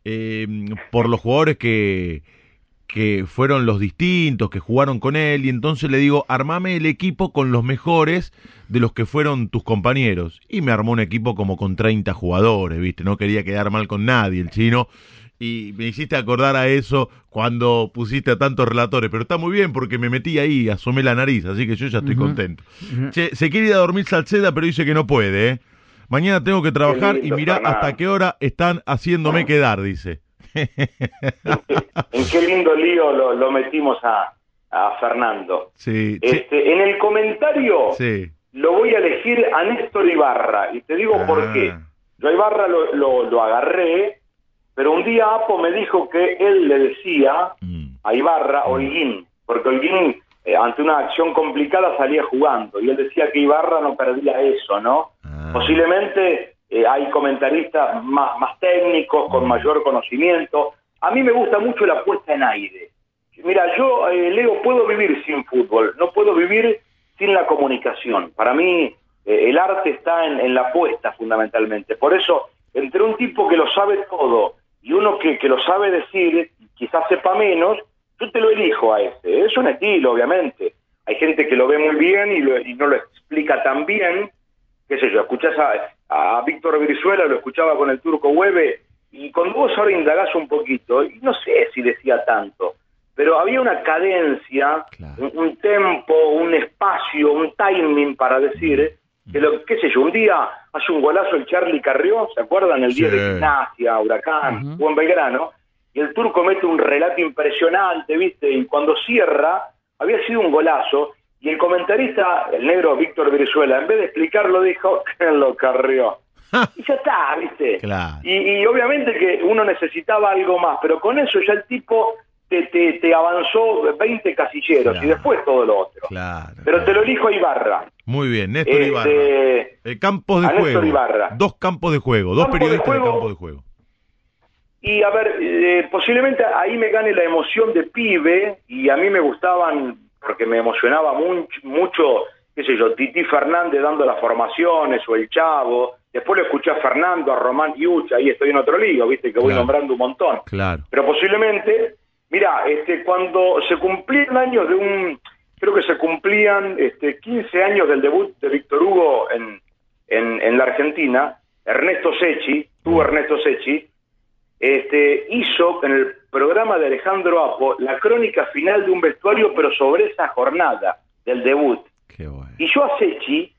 eh, por los jugadores que, que fueron los distintos, que jugaron con él, y entonces le digo, armame el equipo con los mejores de los que fueron tus compañeros. Y me armó un equipo como con 30 jugadores, ¿viste? No quería quedar mal con nadie el chino. Y me hiciste acordar a eso cuando pusiste a tantos relatores, pero está muy bien porque me metí ahí, asomé la nariz, así que yo ya estoy contento. se quiere ir a dormir Salceda, pero dice que no puede, ¿eh? Mañana tengo que trabajar y mirá hasta qué hora están haciéndome quedar, dice. *laughs* en qué lindo lío lo, metimos a, Fernando. Sí, este, En el comentario sí. lo voy a elegir a Néstor Ibarra y te digo por qué. Ah. Yo a Ibarra lo, lo, agarré, pero un día Apo me dijo que él le decía mm. a Ibarra mm. Holguín, porque Holguín eh, ante una acción complicada salía jugando y él decía que Ibarra no perdía eso, ¿no? Ah. Posiblemente eh, hay comentaristas más, más técnicos, con mm. mayor conocimiento. A mí me gusta mucho la puesta en aire. Mira, yo, eh, Leo, puedo vivir sin fútbol, no puedo vivir sin la comunicación. Para mí, el arte está en, la puesta fundamentalmente. Por eso, entre un tipo que lo sabe todo y uno que, que lo sabe decir, quizás sepa menos, yo te lo elijo a ese. Es un estilo, obviamente. Hay gente que lo ve muy bien y, no lo explica tan bien. Qué sé yo, escuchás a, Víctor Brizuela, lo escuchaba con el turco Hueve, y cuando vos ahora indagás un poquito, y no sé si decía tanto, pero había una cadencia, un, un tempo, un espacio, un timing para decir que lo, qué sé yo, un día hace un golazo el Charlie Carrió, ¿se acuerdan? El día de gimnasia, Huracán, buen Belgrano, y el turco mete un relato impresionante, ¿viste? Y cuando cierra, había sido un golazo, y el comentarista, el negro Víctor Brizuela, en vez de explicarlo, dijo, *laughs* que lo Carrió. y ya está, ¿viste? Claro. Y, y obviamente que uno necesitaba algo más, pero con eso ya el tipo te, te, te avanzó 20 casilleros Claro. y después todo lo otro. Claro. Pero te lo elijo a Ibarra. Muy bien, Néstor Este, Ibarra. Eh, campos de juego. Ibarra. Dos campos de juego, dos Campo periodistas de, juego. campo de juego. Y a ver, eh, posiblemente ahí me gane la emoción de pibe y a mí me gustaban, porque me emocionaba mucho, mucho qué sé yo, Titi Fernández dando las formaciones o el Chavo. Después lo escuché a Fernando, a Román Yucha, ahí estoy en otro lío, viste que voy nombrando un montón. Claro. Pero posiblemente, mira, este, cuando se cumplían años de un, creo que se cumplían este, 15 años del debut de Víctor Hugo en, en, en la Argentina, Ernesto Sechi, tú Ernesto Sechi, este, hizo en el programa de Alejandro Apo la crónica final de un vestuario, pero sobre esa jornada del debut. Qué bueno. Y yo a Sechi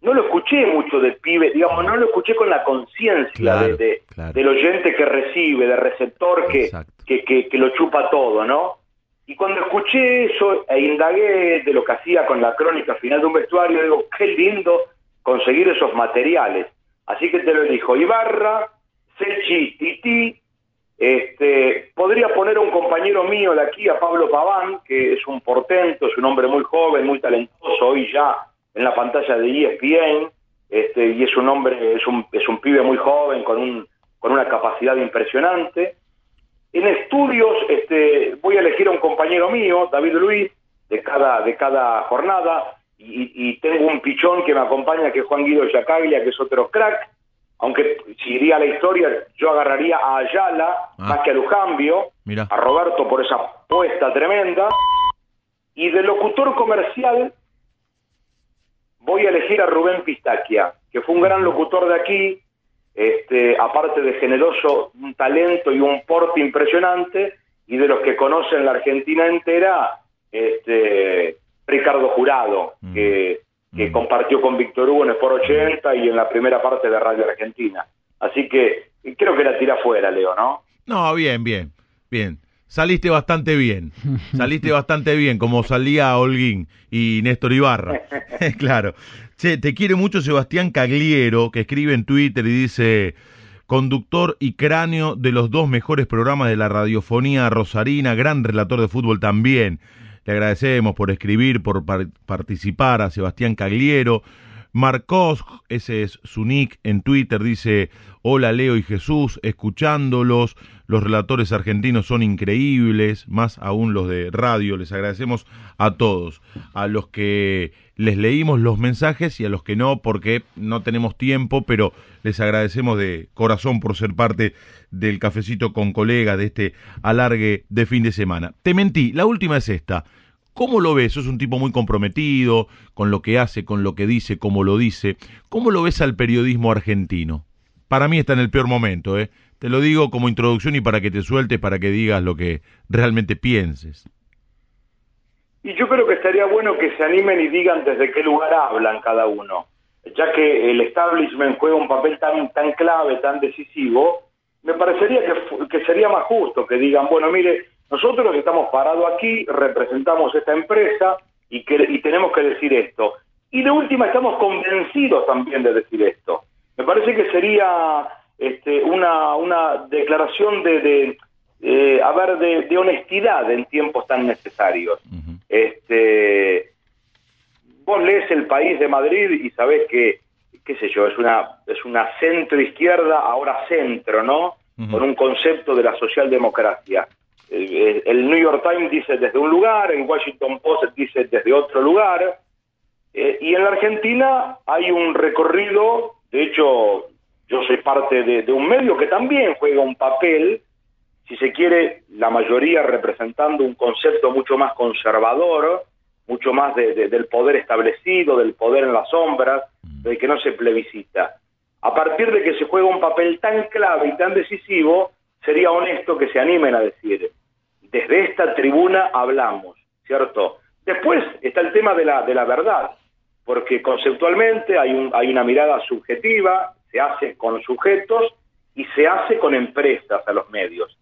no lo escuché mucho de pibe, digamos, no lo escuché con la conciencia Claro, de, de- claro. del oyente que recibe, del receptor que, que, que, que lo chupa todo, ¿no? Y cuando escuché eso e indagué de lo que hacía con la crónica final de un vestuario, digo, qué lindo conseguir esos materiales. Así que te lo elijo, Ibarra, Sechi, Titi, este, podría poner a un compañero mío de aquí, a Pablo Paván, que es un portento, es un hombre muy joven, muy talentoso, hoy ya en la pantalla de ESPN, este, y es un hombre, es un, es un pibe muy joven, con, un, con una capacidad impresionante. En estudios este, voy a elegir a un compañero mío, David Luis, de cada, de cada jornada, y, y tengo un pichón que me acompaña, que es Juan Guido Yacaglia, que es otro crack, aunque si iría a la historia, yo agarraría a Ayala Ah. más que a Lujambio, a Roberto por esa puesta tremenda, y de locutor comercial voy a elegir a Rubén Pistaquia, que fue un gran locutor de aquí, este, aparte de generoso, un talento y un porte impresionante, y de los que conocen la Argentina entera, este, Ricardo Jurado, Mm. que, que Mm. compartió con Víctor Hugo en Sport 80 y en la primera parte de Radio Argentina. Así que creo que la tira fuera, Leo, ¿no? No, bien, bien, bien. Saliste bastante bien. Saliste *laughs* bastante bien, como salía Holguín y Néstor Ibarra. *laughs* *laughs* claro. Che, te quiere mucho Sebastián Cagliero, que escribe en Twitter y dice, conductor y cráneo de los dos mejores programas de la radiofonía rosarina, gran relator de fútbol también. Le agradecemos por escribir, por par- participar a Sebastián Cagliero. Marcos, ese es su nick en Twitter, dice, hola Leo y Jesús, escuchándolos, los relatores argentinos son increíbles, más aún los de radio, les agradecemos a todos, a los que les leímos los mensajes y a los que no, porque no tenemos tiempo, pero les agradecemos de corazón por ser parte del cafecito con colegas de este alargue de fin de semana. Te mentí, la última es esta. ¿Cómo lo ves? Sos un tipo muy comprometido con lo que hace, con lo que dice, cómo lo dice. ¿Cómo lo ves al periodismo argentino? Para mí está en el peor momento, ¿eh? Te lo digo como introducción y para que te sueltes, para que digas lo que realmente pienses. Y yo creo que estaría bueno que se animen y digan desde qué lugar hablan cada uno, ya que el establishment juega un papel tan, tan clave, tan decisivo, me parecería que, que sería más justo que digan, bueno, mire, nosotros estamos parados aquí, representamos esta empresa y, que, y tenemos que decir esto. Y de última estamos convencidos también de decir esto. Me parece que sería este, una, una declaración de, de eh, a ver, de, de honestidad en tiempos tan necesarios. Ujú. Este, vos lees el país de Madrid y sabés que, qué sé yo, es una, es una centro izquierda, ahora centro, ¿no? Con un concepto de la socialdemocracia. El, el- New York Times dice desde un lugar, el Washington Post dice desde otro lugar, eh, y en la Argentina hay un recorrido, de hecho, yo soy parte de, de un medio que también juega un papel, si se quiere, la mayoría representando un concepto mucho más conservador, mucho más de- de- del poder establecido, del poder en las sombras, del que no se plebiscita. A partir de que se juega un papel tan clave y tan decisivo, sería honesto que se animen a decir, desde esta tribuna hablamos, ¿cierto? Después está el tema de la, de la verdad, porque conceptualmente hay, un, hay una mirada subjetiva, se hace con sujetos y se hace con empresas a los medios.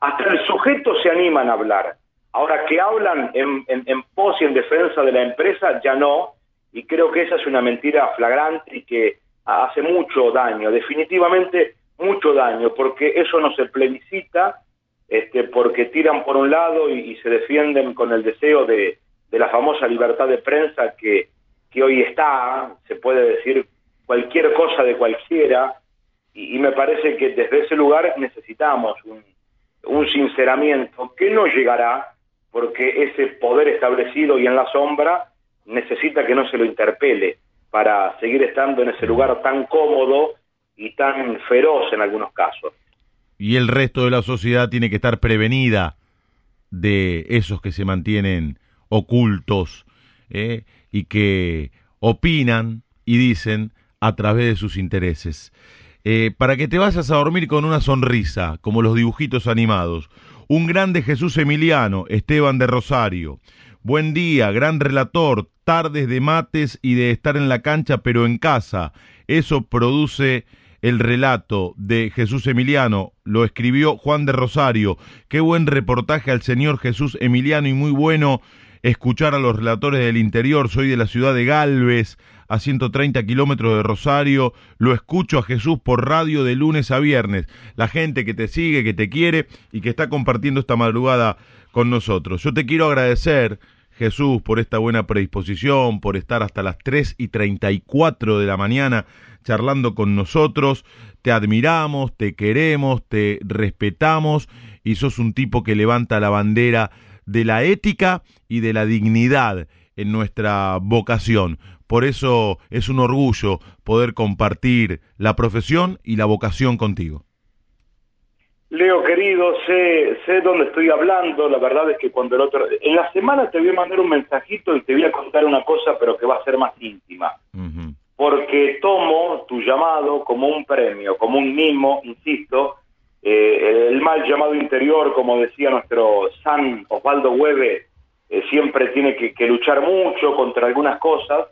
Hasta el sujeto se animan a hablar. Ahora que hablan en, en, pos y en defensa de la empresa, ya no, y creo que esa es una mentira flagrante y que hace mucho daño, definitivamente mucho daño, porque eso no se plebiscita, este, porque tiran por un lado y, se defienden con el deseo de, la famosa libertad de prensa que, hoy está, se puede decir cualquier cosa de cualquiera, y, me parece que desde ese lugar necesitamos un, un sinceramiento que no llegará porque ese poder establecido y en la sombra necesita que no se lo interpele para seguir estando en ese lugar tan cómodo y tan feroz en algunos casos. Y el resto de la sociedad tiene que estar prevenida de esos que se mantienen ocultos ¿eh? y que opinan y dicen a través de sus intereses. Eh, para que te vayas a dormir con una sonrisa, como los dibujitos animados. Un grande Jesús Emiliano, Esteban de Rosario. Buen día, gran relator, tardes de mates y de estar en la cancha pero en casa. Eso produce el relato de Jesús Emiliano, lo escribió Juan de Rosario. Qué buen reportaje al señor Jesús Emiliano y muy bueno escuchar a los relatores del interior. Soy de la ciudad de Galvez, a 130 kilómetros de Rosario. Lo escucho a Jesús por radio de lunes a viernes. La gente que te sigue, que te quiere y que está compartiendo esta madrugada con nosotros. Yo te quiero agradecer, Jesús, por esta buena predisposición, por estar hasta las 3 y 34 de la mañana charlando con nosotros. Te admiramos, te queremos, te respetamos y sos un tipo que levanta la bandera de la ética y de la dignidad en nuestra vocación. Por eso es un orgullo poder compartir la profesión y la vocación contigo. Leo querido, sé, sé dónde estoy hablando, la verdad es que cuando el otro... En la semana te voy a mandar un mensajito y te voy a contar una cosa, pero que va a ser más íntima. Porque tomo tu llamado como un premio, como un mimo, insisto, eh, el mal llamado interior, como decía nuestro San Osvaldo Hueve, eh, siempre tiene que, luchar mucho contra algunas cosas.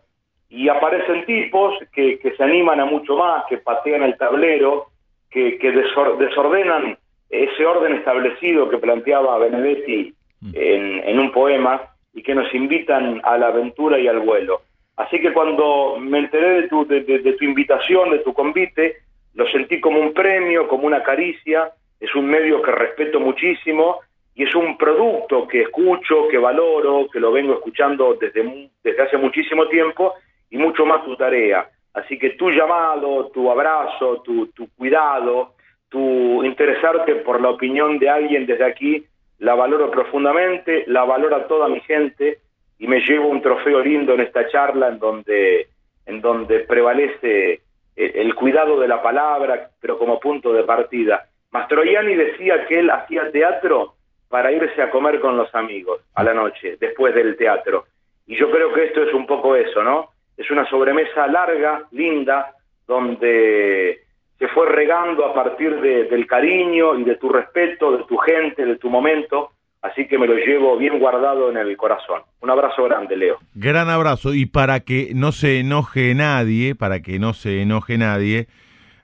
Y aparecen tipos que, se animan a mucho más, que patean el tablero, que, desordenan ese orden establecido que planteaba Benedetti mm. en, un poema y que nos invitan a la aventura y al vuelo. Así que cuando me enteré de tu, de tu invitación, de tu convite, lo sentí como un premio, como una caricia, es un medio que respeto muchísimo y es un producto que escucho, que valoro, que lo vengo escuchando desde, desde hace muchísimo tiempo y mucho más tu tarea. Así que tu llamado, tu abrazo, tu, tu cuidado, tu interesarte por la opinión de alguien desde aquí, la valoro profundamente, la valora toda mi gente y me llevo un trofeo lindo en esta charla en donde, en donde prevalece el cuidado de la palabra, pero como punto de partida. Mastroianni decía que él hacía teatro para irse a comer con los amigos a la noche, después del teatro. Y yo creo que esto es un poco eso, ¿no? Es una sobremesa larga, linda, donde se fue regando a partir del cariño y de tu respeto, de tu gente, de tu momento, Así que me lo llevo bien guardado en el corazón. Un abrazo grande, Leo. Gran abrazo. Y para que no se enoje nadie, para que no se enoje nadie,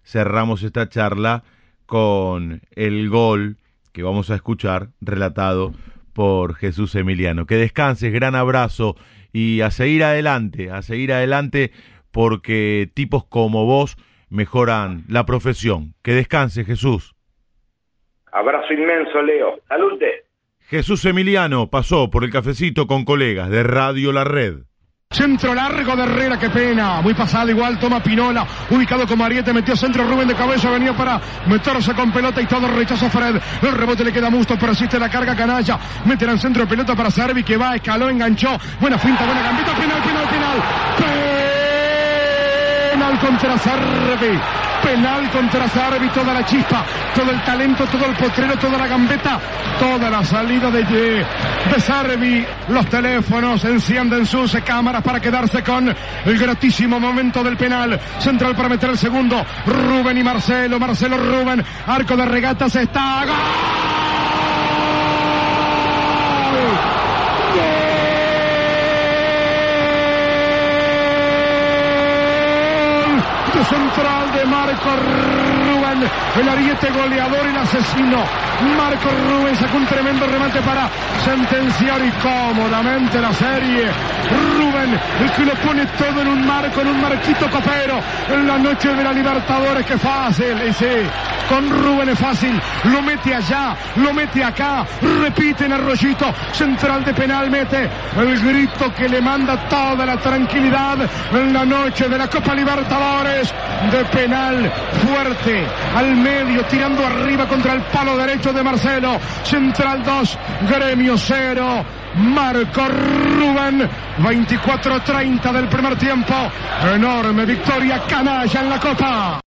cerramos esta charla con el gol que vamos a escuchar relatado por Jesús Emiliano. Que descanses, gran abrazo y a seguir adelante, a seguir adelante porque tipos como vos mejoran la profesión. Que descanse, Jesús. Abrazo inmenso, Leo. Salute. Jesús Emiliano pasó por el cafecito con colegas de Radio La Red. Centro largo de Herrera, qué pena. Muy pasado igual, toma Pinola, ubicado como Ariete, metió centro Rubén de cabeza, venía para meterse con pelota y todo rechazo Fred. El rebote le queda Musto, persiste la carga canalla. Meten al centro de pelota para Servi que va, escaló, enganchó. Buena finta, buena gambita, penal, penal, penal. Contra Servi penal contra Sarvi, toda la chispa, todo el talento, todo el potrero, toda la gambeta, toda la salida de, de Sarvi. Los teléfonos encienden sus cámaras para quedarse con el gratísimo momento del penal. Central para meter el segundo. Rubén y Marcelo, Marcelo Rubén, arco de regatas está. ¡Gol! de Marco Rubén, el ariete goleador, el asesino. Marco Rubén sacó un tremendo remate para sentenciar y cómodamente la serie. Rubén, el que lo pone todo en un marco, en un marquito copero, en la noche de la Libertadores, que fácil, y sí, con Rubén es fácil, lo mete allá, lo mete acá, repite en Arroyito, central de penal, mete el grito que le manda toda la tranquilidad en la noche de la Copa Libertadores, de penal fuerte, al medio, tirando arriba contra el palo derecho de Marcelo, central 2, gremio 0. Marco Rubén, 24-30 del primer tiempo. Enorme victoria canalla en la Copa.